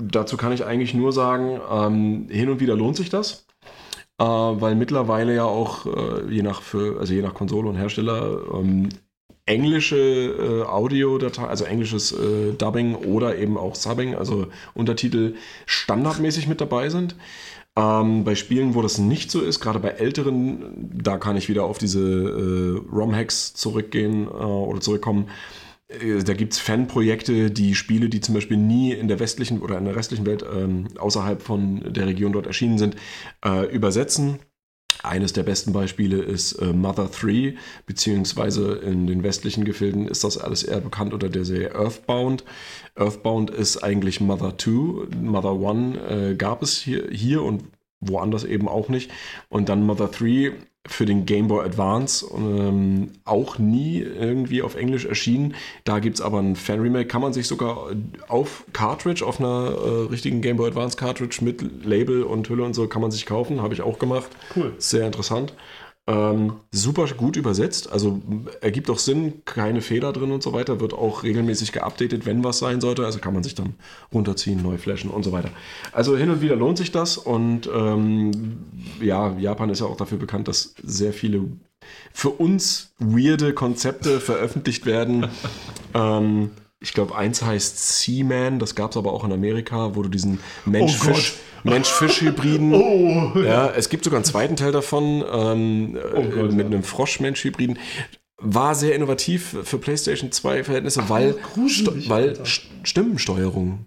dazu kann ich eigentlich nur sagen, ähm, hin und wieder lohnt sich das. Äh, weil mittlerweile ja auch, äh, je nach für, also je nach Konsole und Hersteller, ähm, englische äh, Audiodatei, also englisches äh, Dubbing oder eben auch Subbing, also Untertitel standardmäßig mit dabei sind. Ähm, bei Spielen, wo das nicht so ist, gerade bei älteren, da kann ich wieder auf diese äh, ROM-Hacks zurückgehen äh, oder zurückkommen. Äh, Da gibt es Fanprojekte, die Spiele, die zum Beispiel nie in der westlichen oder in der restlichen Welt ähm, außerhalb von der Region dort erschienen sind, äh, übersetzen. Eines der besten Beispiele ist äh, Mother 3, beziehungsweise in den westlichen Gefilden ist das alles eher bekannt unter der Serie Earthbound. Earthbound ist eigentlich Mother 2. Mother 1 äh, gab es hier, hier und woanders eben auch nicht. Und dann Mother 3 für den Game Boy Advance ähm, auch nie irgendwie auf Englisch erschienen. Da gibt es aber ein Fan-Remake, kann man sich sogar auf Cartridge, auf einer äh, richtigen Game Boy Advance Cartridge mit Label und Hülle und so, kann man sich kaufen, habe ich auch gemacht. Cool. Sehr interessant. Ähm, super gut übersetzt, also ergibt auch Sinn, keine Fehler drin und so weiter, wird auch regelmäßig geupdatet, wenn was sein sollte, also kann man sich dann runterziehen, neu flashen und so weiter. Also hin und wieder lohnt sich das und ähm, ja, Japan ist ja auch dafür bekannt, dass sehr viele für uns weirde Konzepte veröffentlicht werden. ähm, ich glaube, eins heißt Seaman, das gab es aber auch in Amerika, wo du diesen Mensch-Fisch. Mensch-Fisch-Hybriden. Oh, Ja, es gibt sogar einen zweiten Teil davon ähm, äh, Gott, mit ja. einem Frosch-Mensch-Hybriden. War sehr innovativ für PlayStation 2 Verhältnisse, weil, gruselig, weil Stimmensteuerung.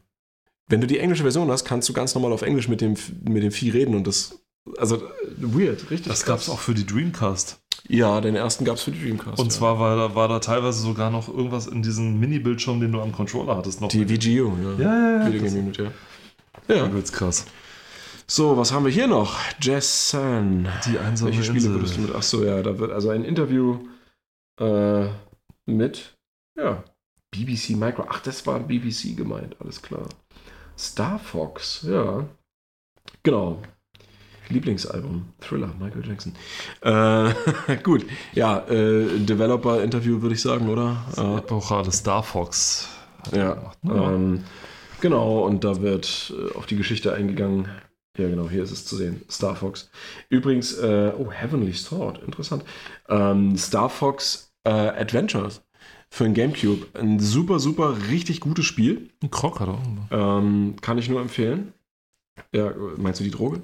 Wenn du die englische Version hast, kannst du ganz normal auf Englisch mit dem, mit dem Vieh reden und das. Also äh, weird, richtig. Das gab es auch für die Dreamcast. Ja, den ersten gab es für die Dreamcast. Und ja. zwar war da, war da teilweise sogar noch irgendwas in diesem Mini-Bildschirm, den du am Controller hattest. Noch die VGU, ja. Ja, ja, ja. Das Unit, ja. Ja. übelst krass. So, was haben wir hier noch? Jess San. Die einsame Welche Spiele Insel. würdest du mit? Achso, ja, da wird also ein Interview äh, mit, ja, BBC Micro. Ach, das war BBC gemeint, alles klar. Star Fox, ja. Genau. Lieblingsalbum, Thriller, Michael Jackson. Äh, gut, ja, äh, Developer-Interview würde ich sagen, oder? Äh, Epochale Star Fox. ja, Ja. ähm, genau, und da wird äh, auf die Geschichte eingegangen. Ja, genau, hier ist es zu sehen. Star Fox. Übrigens, äh, oh, Heavenly Sword, interessant. Ähm, Star Fox äh, Adventures für ein Gamecube. Ein super, super, richtig gutes Spiel. Ein Krog hat auch. ne? Ähm, kann ich nur empfehlen. Ja, meinst du die Droge?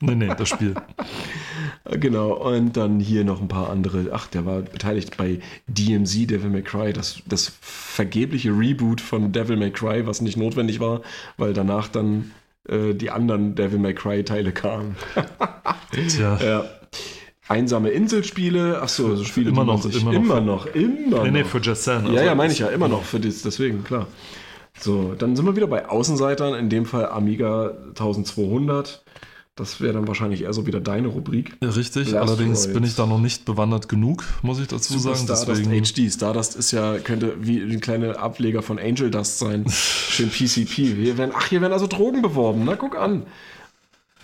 Nee, nee, das Spiel. Genau, und dann hier noch ein paar andere. Ach, der war beteiligt bei DMZ, Devil May Cry, das, das vergebliche Reboot von Devil May Cry, was nicht notwendig war, weil danach dann äh, die anderen Devil May Cry-Teile kamen. Tja. Ja. Einsame Inselspiele, ach so, so Spiele, Immer noch, sich, immer noch. immer noch, immer Nee, nee, noch. für Just San. Ja, ja, meine ich ja, immer noch für das, deswegen, klar. So, dann sind wir wieder bei Außenseitern, in dem Fall Amiga 1200. Das wäre dann wahrscheinlich eher so wieder deine Rubrik. Ja, Richtig, Last allerdings bin ich da noch nicht bewandert genug, muss ich dazu Super sagen. Stardust Deswegen, HD. Stardust ist ja, könnte wie ein kleiner Ableger von Angel Dust sein. Schön PCP. Hier werden, ach, hier werden also Drogen beworben. Na, guck an.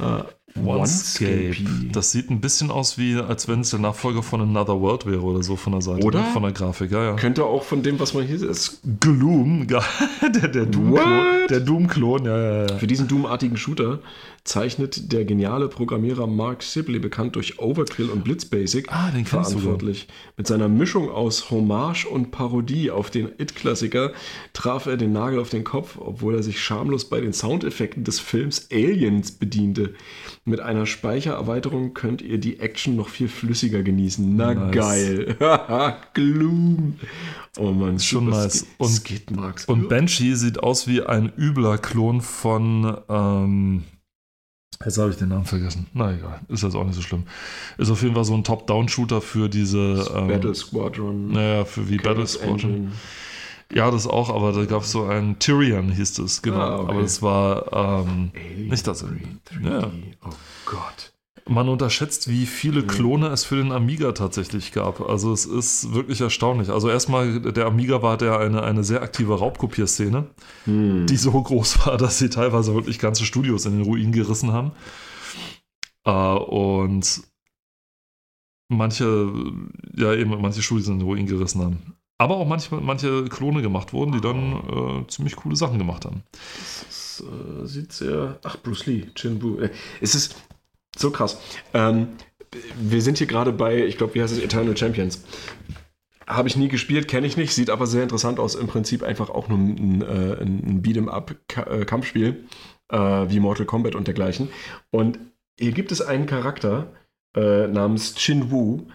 Äh, OneScape. Das sieht ein bisschen aus wie, als wenn es der Nachfolger von Another World wäre oder so von der Seite. Oder? ne? Von der Grafik, ja, ja. Könnte auch von dem, was man hier ist. Gloom, der, der Doom-Klon, der Doom-Klon, ja, ja, ja. Für diesen Doom-artigen Shooter zeichnet der geniale Programmierer Mark Sibley, bekannt durch Overkill und Blitz Basic, Ah, verantwortlich. Mit seiner Mischung aus Hommage und Parodie auf den It-Klassiker traf er den Nagel auf den Kopf, obwohl er sich schamlos bei den Soundeffekten des Films Aliens bediente. Mit einer Speichererweiterung könnt ihr die Action noch viel flüssiger genießen. Na Nice. geil. Gloom. Oh Mann, Schon nice. Sk- Und- Skidmarks. Und Banshee sieht aus wie ein übler Klon von. Ähm, jetzt habe ich den Namen vergessen. Na egal, ist jetzt auch nicht so schlimm. Ist auf jeden Fall so ein Top-Down-Shooter für diese. Ähm, Battle Squadron. Naja, für wie Battle Squadron. Engine. Ja, das auch, aber da gab es so ein Tyrion, hieß es, genau. Ah, okay. Aber es war. Ähm, Nicht das- 3D. ja. Oh Gott. Man unterschätzt, wie viele Klone es für den Amiga tatsächlich gab. Also es ist wirklich erstaunlich. Also erstmal, der Amiga war der eine, eine sehr aktive Raubkopierszene. Hm. die so groß war, dass sie teilweise wirklich ganze Studios in den Ruin gerissen haben. Äh, und manche, ja eben, manche Studios in den Ruin gerissen haben. Aber auch manche, manche Klone gemacht wurden, die dann äh, ziemlich coole Sachen gemacht haben. Das äh, sieht sehr. Ach, Bruce Lee, Chin-Bu. Äh, Es ist so krass. Ähm, wir sind hier gerade bei, ich glaube, wie heißt es, Eternal Champions. Habe ich nie gespielt, kenne ich nicht, sieht aber sehr interessant aus. Im Prinzip einfach auch nur ein, äh, ein ein Beat'em-up-Kampfspiel, äh, wie Mortal Kombat und dergleichen. Und hier gibt es einen Charakter äh, namens Chin Wu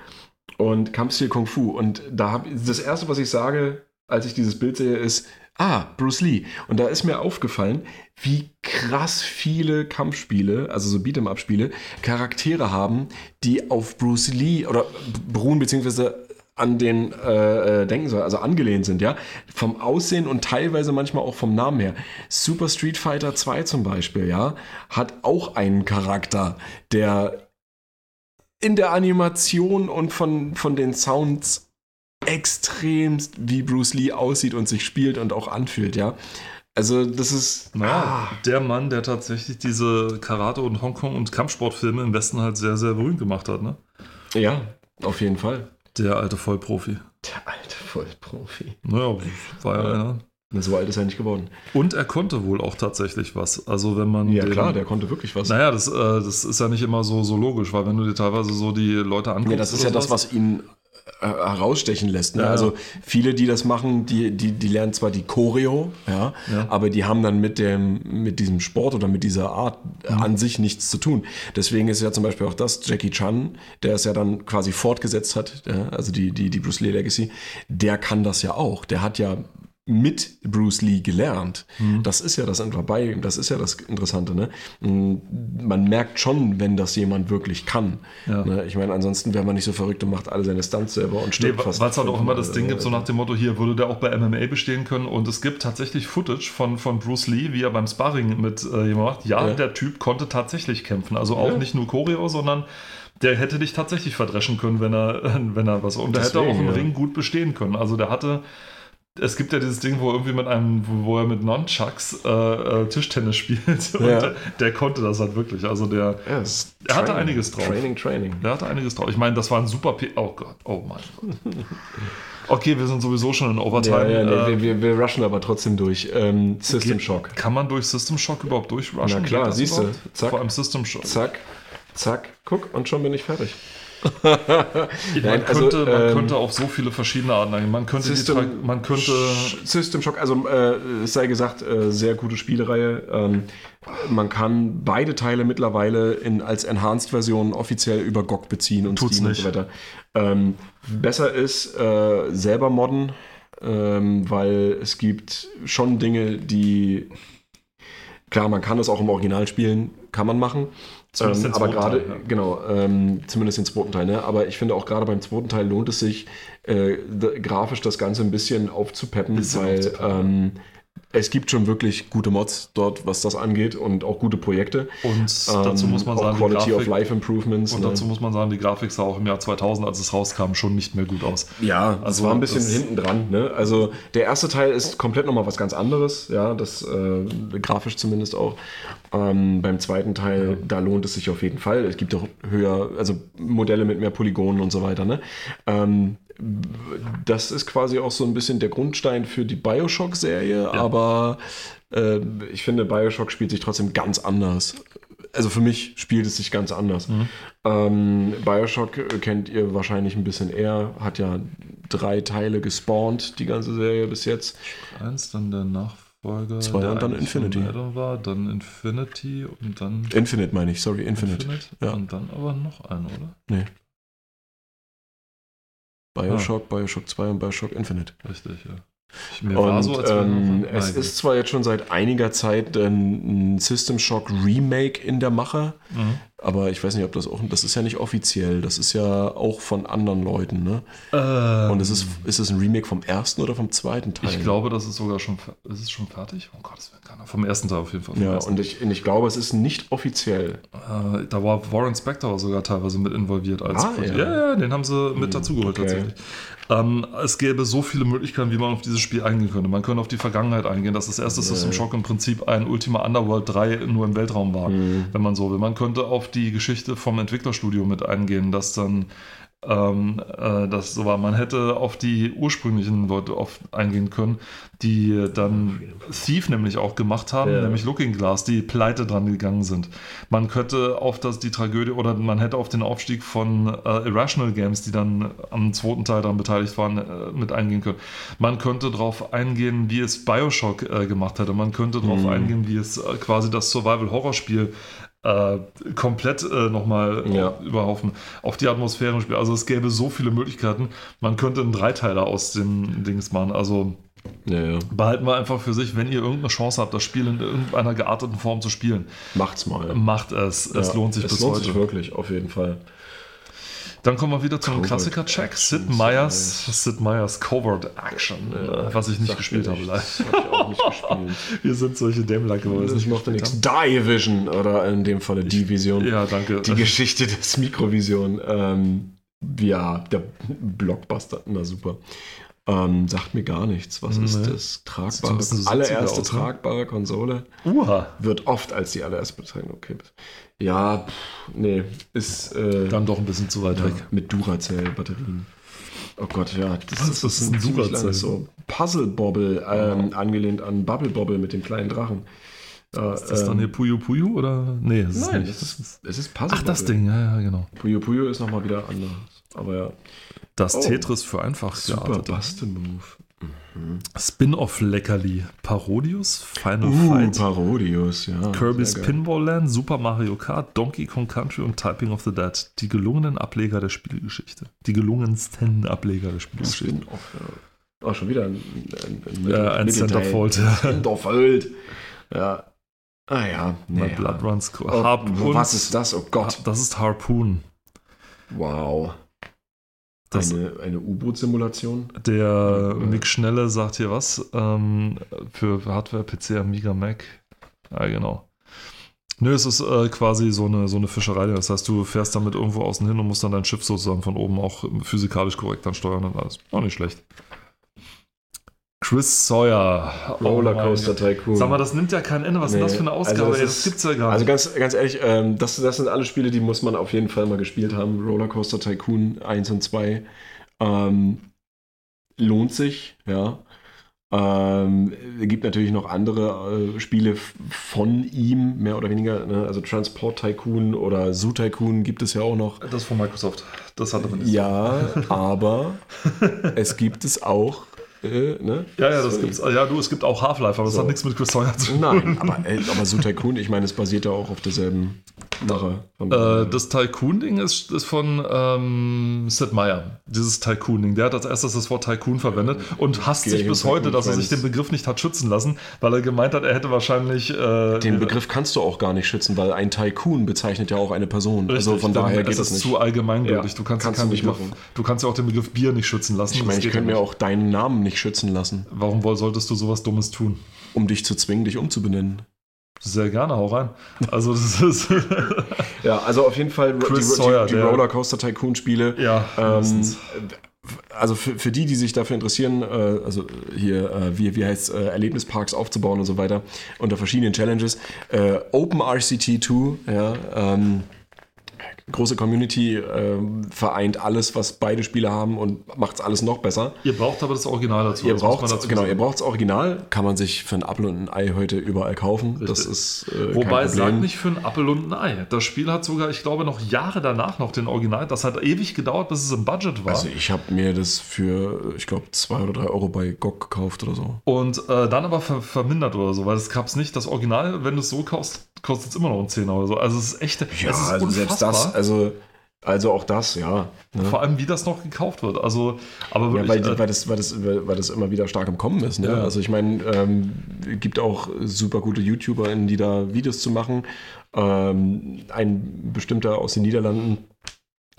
und Kampfstil Kung Fu. Und da habe das erste, was ich sage, als ich dieses Bild sehe, ist, ah, Bruce Lee. Und da ist mir aufgefallen, wie krass viele Kampfspiele, also so Beat'em-up-Spiele, Charaktere haben, die auf Bruce Lee oder beruhen, beziehungsweise an den äh, äh, denken soll, also angelehnt sind, ja, vom Aussehen und teilweise manchmal auch vom Namen her. Super Street Fighter 2 zum Beispiel, ja, hat auch einen Charakter, der in der Animation und von, von den Sounds extremst wie Bruce Lee aussieht und sich spielt und auch anfühlt, ja. Also das ist Ja, der Mann, der tatsächlich diese Karate- und Hongkong- und Kampfsportfilme im Westen halt sehr, sehr berühmt gemacht hat. Ne? Ja, auf jeden Fall. Der alte Vollprofi. Der alte Vollprofi. Naja, war ja einer. So alt ist er nicht geworden. Und er konnte wohl auch tatsächlich was. Also wenn man. Ja, den- klar, der konnte wirklich was. Naja, das, äh, das ist ja nicht immer so, so logisch, weil wenn du dir teilweise so die Leute anguckst. Ja, das ist ja das, was ihn herausstechen lässt. Ne? Ja, ja. Also viele, die das machen, die, die, die lernen zwar die Choreo, ja, Ja. aber die haben dann mit, dem, mit diesem Sport oder mit dieser Art äh, Mhm. an sich nichts zu tun. Deswegen ist ja zum Beispiel auch das Jackie Chan, der es ja dann quasi fortgesetzt hat, ja, also die, die, die Bruce Lee Legacy, der kann das ja auch. Der hat ja mit Bruce Lee gelernt. Mhm. Das ist ja das dabei, das ist ja das Interessante. Ne? Man merkt schon, wenn das jemand wirklich kann. Ja. Ne? Ich meine, ansonsten wäre man nicht so verrückt und macht alle seine Stunts selber und Nee, stirbt weil fast. es halt auch immer das Ding gibt, so nach dem Motto, hier würde der auch bei MMA bestehen können. Und es gibt tatsächlich Footage von, von Bruce Lee, wie er beim Sparring mit äh, jemandem macht. Ja, Ja. der Typ konnte tatsächlich kämpfen. Also auch Ja. nicht nur Choreo, sondern der hätte dich tatsächlich verdreschen können, wenn er, wenn er was. Und der hätte auch im. Ring gut bestehen können. Also der hatte. Es gibt ja dieses Ding, wo er irgendwie mit einem, wo er mit Nunchucks äh, äh, Tischtennis spielt. Ja. der, der konnte das halt wirklich. Also der, Ja, Er hatte Training, einiges drauf. Training, Training. der hatte einiges drauf. Ich meine, das war ein super. P oh Gott, oh mein Gott. Okay, wir sind sowieso schon in Overtime. Ja, ja, nee, Äh, wir, wir, rushen aber trotzdem durch. Ähm, System Shock. Kann man durch System Shock überhaupt durchrushen? Na klar, siehst du. Zack. Vor allem System Shock. Zack, zack, guck, und schon bin ich fertig. Man, Nein, also, könnte, man ähm, könnte auf so viele verschiedene Arten eingehen. Man könnte, System, man könnte System Shock, also äh, es sei gesagt, äh, sehr gute Spielereihe. Ähm, man kann beide Teile mittlerweile in, als Enhanced-Version offiziell über GOG beziehen und Tut's Steam nicht. und so weiter. Ähm, besser ist äh, selber modden, ähm, weil es gibt schon Dinge, die klar, man kann es auch im Original spielen, kann man machen. Zumindest Ähm, aber gerade, ja. genau, ähm, zumindest den zweiten Teil, ne? Aber ich finde auch gerade beim zweiten Teil lohnt es sich, äh, grafisch das Ganze ein bisschen aufzupeppen, Bisschen weil aufzupeppen. ähm, es gibt schon wirklich gute Mods dort, was das angeht und auch gute Projekte. und dazu Ähm, muss man sagen, die Quality of Grafik, Life Improvements. und ne? dazu muss man sagen, die Grafik sah auch im Jahr 2000, als es rauskam, schon nicht mehr gut aus. Ja, Also war ein bisschen hinten dran. Ne? Also der erste Teil ist komplett nochmal was ganz anderes, ja, das äh, grafisch zumindest auch. Ähm, beim zweiten Teil, da lohnt es sich auf jeden Fall. Es gibt auch höher, also Modelle mit mehr Polygonen und so weiter. Ne? Ähm, das ist quasi auch so ein bisschen der Grundstein für die Bioshock-Serie, aber äh, ich finde, Bioshock spielt sich trotzdem ganz anders. Also für mich spielt es sich ganz anders. Ähm, Bioshock kennt ihr wahrscheinlich ein bisschen eher, hat ja drei Teile gespawnt, die ganze Serie bis jetzt. Eins, dann der Nachfolger. Zwei der und dann Infinity. war, dann Infinity und dann Infinite meine ich, sorry, Infinite. ja. Und dann aber noch ein, oder? Nee. Bioshock, Bioshock 2 und Bioshock Infinite. Richtig, ja. Mir Und so, ähm, es ist zwar jetzt schon seit einiger Zeit ein, System Shock Remake in der Mache, Mhm. aber ich weiß nicht, ob das auch, das ist ja nicht offiziell, das ist ja auch von anderen Leuten, ne? Ähm, Und ist es, ist es ein Remake vom ersten oder vom zweiten Teil? Ich glaube, das ist sogar schon, ist es schon fertig. Oh Gott, das wäre keiner. Vom ersten Teil auf jeden Fall. Ja, und ich, ich glaube, es ist nicht offiziell. Äh, da war Warren Spector sogar teilweise mit involviert. Als Ah, ja. ja, ja, den haben sie mit dazugeholt okay. tatsächlich. Ähm, es gäbe so viele Möglichkeiten, wie man auf dieses Spiel eingehen könnte. Man könnte auf die Vergangenheit eingehen, dass das erste System Shock im Prinzip ein Ultima Underworld 3 nur im Weltraum war, Mhm. wenn man so will. Man könnte auf die Geschichte vom Entwicklerstudio mit eingehen, dass dann ähm, äh, das so war. Man hätte auf die ursprünglichen Leute auf eingehen können, die dann Thief nämlich auch gemacht haben, Ja. nämlich Looking Glass, die pleite dran gegangen sind. Man könnte auf das, die Tragödie oder man hätte auf den Aufstieg von äh, Irrational Games, die dann am zweiten Teil daran beteiligt waren, äh, mit eingehen können. Man könnte darauf eingehen, wie es Bioshock äh, gemacht hätte. Man könnte darauf Mhm. eingehen, wie es äh, quasi das Survival-Horror-Spiel äh, komplett äh, nochmal Ja. überhaufen auf die Atmosphären spielen. Also es gäbe so viele Möglichkeiten. Man könnte einen Dreiteiler aus den Dings machen. Also Ja, ja. behalten wir einfach für sich, wenn ihr irgendeine Chance habt, das Spiel in irgendeiner gearteten Form zu spielen, Macht's mal. macht es. Es Ja, lohnt sich es bis lohnt heute. sich wirklich, auf jeden Fall. Dann kommen wir wieder zu einem Covert Klassiker-Check. Sid Meyers, Sid Meyers Covert Action, Ja, was ich nicht gespielt habe. leider. Hab ich auch nicht gespielt. Wir sind solche weil wir es Ich nicht mochte nichts. Division oder in dem Falle Division. haben. Ja, danke. Die Geschichte des Mikrovision. Ähm, ja, der Blockbuster. Na super. Ähm, sagt mir gar nichts. Was ist Nee. das? So ein Tragbare, bisschen so allererste aus, ne? tragbare Konsole. Uha. Wird oft als die allererste bezeichnet. Okay. Ja, pff, nee, ist äh, Dann doch ein bisschen zu weit ja, weg. mit Duracell-Batterien. Oh Gott, ja, das, Was, ist, das ist ein ziemlich Duracell? langes so Puzzle Bobble, ähm, angelehnt an Bubble Bobble mit dem kleinen Drachen. Ja, Ist das dann ähm, hier Puyo Puyo oder? Nee, das ist Nein, nicht. es ist, es ist Puzzle Ach, das. Ding, ja, ja, genau. Puyo Puyo ist nochmal wieder anders. Aber ja, Das Oh. Tetris für einfach super geartete. Baste-Move. Spin-off-Leckerli. Parodius, Final Uh, Fight, Parodius, ja. Kirby's. Pinball Land, Super Mario Kart, Donkey Kong Country und Typing of the Dead. Die gelungenen Ableger der Spielgeschichte. Die gelungensten Ableger der Spielgeschichte. Spin-off, ja. Oh, schon wieder ein, ein, ein, Ja, ein. Centerfold. Ja. Centerfold. Ja. Ah ja, My nee. Blood Runs. Oh, Harpoon. was ist das? Oh Gott. Das ist Harpoon. Wow. Das- eine eine U-Boot-Simulation. Der Ja. Mick Schnelle sagt hier was ähm, für Hardware, PC, Amiga, Mac. Ja, genau. Nö, es ist äh, quasi so eine, so eine Fischerei. Das heißt, du fährst damit irgendwo außen hin und musst dann dein Schiff sozusagen von oben auch physikalisch korrekt dann steuern und alles. Auch nicht schlecht. Chris Sawyer. Rollercoaster Oh Tycoon. Sag mal, das nimmt ja kein Ende. Was ist denn Nee, das für eine also Ausgabe? das Ey, das ist- gibt's ja gar Also nicht. ganz, ganz ehrlich, ähm, das, das sind alle Spiele, die muss man auf jeden Fall mal gespielt haben. Rollercoaster Tycoon 1 und 2. Ähm, lohnt sich, ja. Ähm, es gibt natürlich noch andere äh, Spiele von ihm, mehr oder weniger. Ne? Also Transport Tycoon oder Zoo Tycoon gibt es ja auch noch. Das von Microsoft. Das hat aber nichts. Ja, aber es gibt es auch. Äh, ne? ja, ja, das So, gibt's. Ja, du, es gibt auch Half-Life, aber das So. hat nichts mit Chris Sawyer zu tun. Nein, aber, äh, aber Zoo Tycoon, ich meine, es basiert ja auch auf derselben Sache. Äh, das Tycoon-Ding ist, ist von ähm, Sid Meier. Dieses Tycoon-Ding. Der hat als erstes das Wort Tycoon verwendet und hasst sich bis heute, dass er sich den Begriff nicht hat schützen lassen, weil er gemeint hat, er hätte wahrscheinlich. Äh, Den Begriff kannst du auch gar nicht schützen, weil ein Tycoon bezeichnet ja auch eine Person. Richtig, also von daher es geht ist das nicht. zu allgemeingültig. Ja, du kannst, kannst du nicht Begriff, machen. Du kannst ja auch den Begriff Bier nicht schützen lassen. ich das meine, ich könnte ja mir auch deinen Namen nicht schützen lassen, Warum solltest du sowas Dummes tun? um dich zu zwingen, dich umzubenennen. Sehr gerne, hau rein. Also, das ist. Ja, also auf jeden Fall Chris die, Sawyer, die, die Rollercoaster Tycoon Spiele. ja, Ähm, also für, für die, die sich dafür interessieren, äh, also hier, äh, wie, wie heißt äh, Erlebnisparks aufzubauen und so weiter, unter verschiedenen Challenges. Äh, OpenRCT2, ja, ähm, große Community, ähm, vereint alles, was beide Spiele haben und macht es alles noch besser. Ihr braucht aber das Original dazu. Ihr das braucht dazu genau, sagen. ihr braucht das Original, kann man sich für ein Apfel und ein Ei heute überall kaufen. Das Richtig. ist äh, Wobei, kein sag Problem. nicht für ein Appel und ein Ei. Das Spiel hat sogar, ich glaube, noch Jahre danach noch den Original. Das hat ewig gedauert, bis es im Budget war. Also ich habe mir das für, ich glaube, zwei oder drei Euro bei GOG gekauft oder so. und äh, dann aber ver vermindert oder so, weil es gab es nicht. Das Original, wenn du es so kaufst, kostet es immer noch einen Zehner oder so. Also es ist echt, es ist also selbst das, also, also auch das, ja. Ne? Vor allem, wie das noch gekauft wird. Also, aber Ja, wirklich, weil, äh, weil, das, weil, das, weil das immer wieder stark im Kommen ist. Ne? Ja. Also ich meine, ähm, gibt auch super gute YouTuber, die da Videos zu machen. Ähm, ein bestimmter aus den Niederlanden,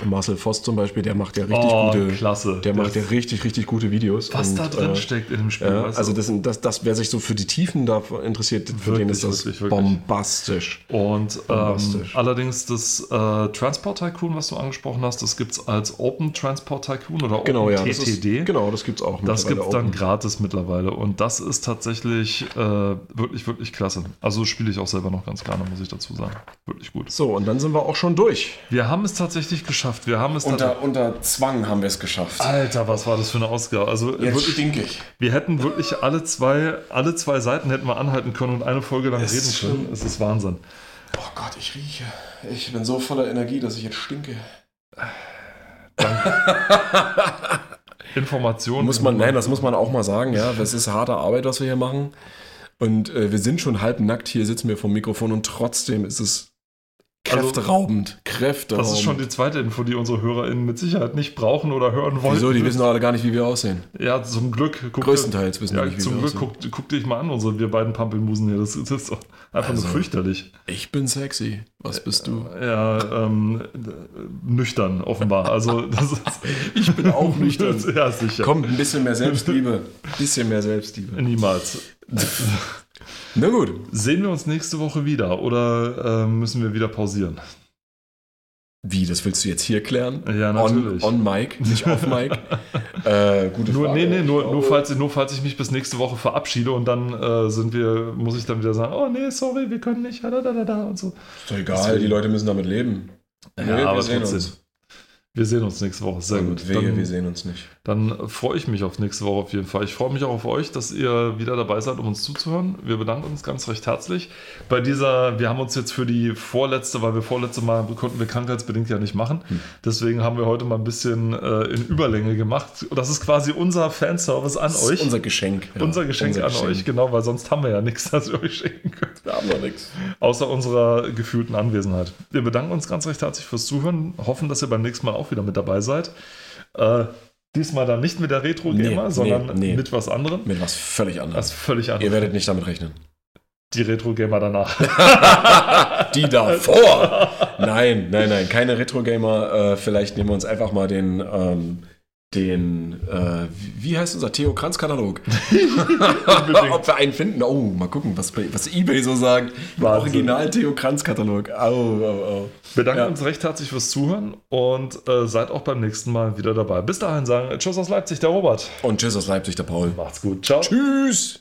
Marcel Voss zum Beispiel, der macht ja richtig oh, gute, klasse. der macht ja Das- richtig, richtig gute Videos. was Und, da drin äh, steckt in dem Spiel. Ja, also das, das, das, wer sich so für die Tiefen da interessiert, für Wirklich, den ist das wirklich, bombastisch. Und ähm, Bombastisch. allerdings das äh, Transport Tycoon, was du angesprochen hast, das gibt es als Open Transport Tycoon oder Genau, Open ja. Das ist, TTD. genau, das gibt es auch. Das gibt es dann gratis mittlerweile und das ist tatsächlich äh, wirklich, wirklich klasse. Also spiele ich auch selber noch ganz gerne, muss ich dazu sagen. Wirklich gut. So, und dann sind wir auch schon durch. Wir haben es tatsächlich geschafft. Wir haben es Unter, unter Zwang haben wir es geschafft. Alter, was war das für eine Ausgabe? Also wirklich, stinkig. wir hätten wirklich alle zwei, alle zwei Seiten hätten wir anhalten können und eine Folge lang Es reden ist können. schlimm. Es ist Wahnsinn. Oh Gott, ich rieche. Ich bin so voller Energie, dass ich jetzt stinke. Informationen. Muss man, nein, das muss man auch mal sagen, ja. Das ist harte Arbeit, was wir hier machen. Und äh, wir sind schon halb nackt hier, sitzen wir vom Mikrofon und trotzdem ist es Also, kräfteraubend. kräfteraubend. Das ist schon die zweite Info, die unsere HörerInnen mit Sicherheit nicht brauchen oder hören wollen. Wieso? Die wissen doch alle gar nicht, wie wir aussehen. Ja, zum Glück. Guck Größtenteils wissen ja, die nicht, wie zum wir Glück aussehen. guck, guck dich mal an, unsere wir beiden Pampelmusen hier. Das, das ist doch einfach Also, nur fürchterlich. Ich bin sexy. Was bist du? Ja, ähm, äh, nüchtern, offenbar. Also, das ist, Ich bin auch nüchtern. ja, sicher. Komm, ein bisschen mehr Selbstliebe. Ein bisschen mehr Selbstliebe. Niemals. Na gut. Sehen wir uns nächste Woche wieder oder äh, müssen wir wieder pausieren? Wie, das willst du jetzt hier klären? Ja, natürlich. On, on Mic, nicht off Mic. äh, gute Nur, Frage. nee, nee, nur, nur, falls, nur falls ich mich bis nächste Woche verabschiede und dann äh, sind wir, muss ich dann wieder sagen, oh nee, sorry, wir können nicht, da, da, da, da und so. Ist doch egal, die Leute müssen damit leben. Ja, aber sehen trotzdem. uns. Wir sehen uns nächste Woche. Sehr Und gut. wehe, Dann, wir sehen uns nicht. dann freue ich mich auf nächste Woche auf jeden Fall. Ich freue mich auch auf euch, dass ihr wieder dabei seid, um uns zuzuhören. Wir bedanken uns ganz recht herzlich. Bei dieser, wir haben uns jetzt für die vorletzte, weil wir vorletzte Mal konnten wir krankheitsbedingt ja nicht machen. Hm. Deswegen haben wir heute mal ein bisschen äh, in Überlänge gemacht. Das ist quasi unser Fanservice an Das ist euch. unser Geschenk. ja. unser Geschenk an euch, genau, weil sonst haben wir ja nichts, das wir euch schenken können. Wir haben noch nichts. Außer unserer gefühlten Anwesenheit. Wir bedanken uns ganz recht herzlich fürs Zuhören, hoffen, dass ihr beim nächsten Mal auch wieder mit dabei seid. Äh, diesmal dann nicht mit der Retro Gamer, Nee, sondern nee, nee. mit was anderem. Mit was völlig Was anderes. völlig Ihr anderes. werdet nicht damit rechnen. Die Retro Gamer danach. Die davor! nein, nein, nein, keine Retro-Gamer. Äh, vielleicht nehmen wir uns einfach mal den, ähm, den, äh, wie heißt unser Theo Kranz-Katalog? Ob wir einen finden? Oh, mal gucken, was, was Ebay so sagt. Original Theo Kranz-Katalog. Au, au, au. Wir danken Ja. uns recht herzlich fürs Zuhören und äh, seid auch beim nächsten Mal wieder dabei. Bis dahin sagen Tschüss aus Leipzig, der Robert. Und tschüss aus Leipzig, der Paul. Macht's gut. Ciao. Tschüss!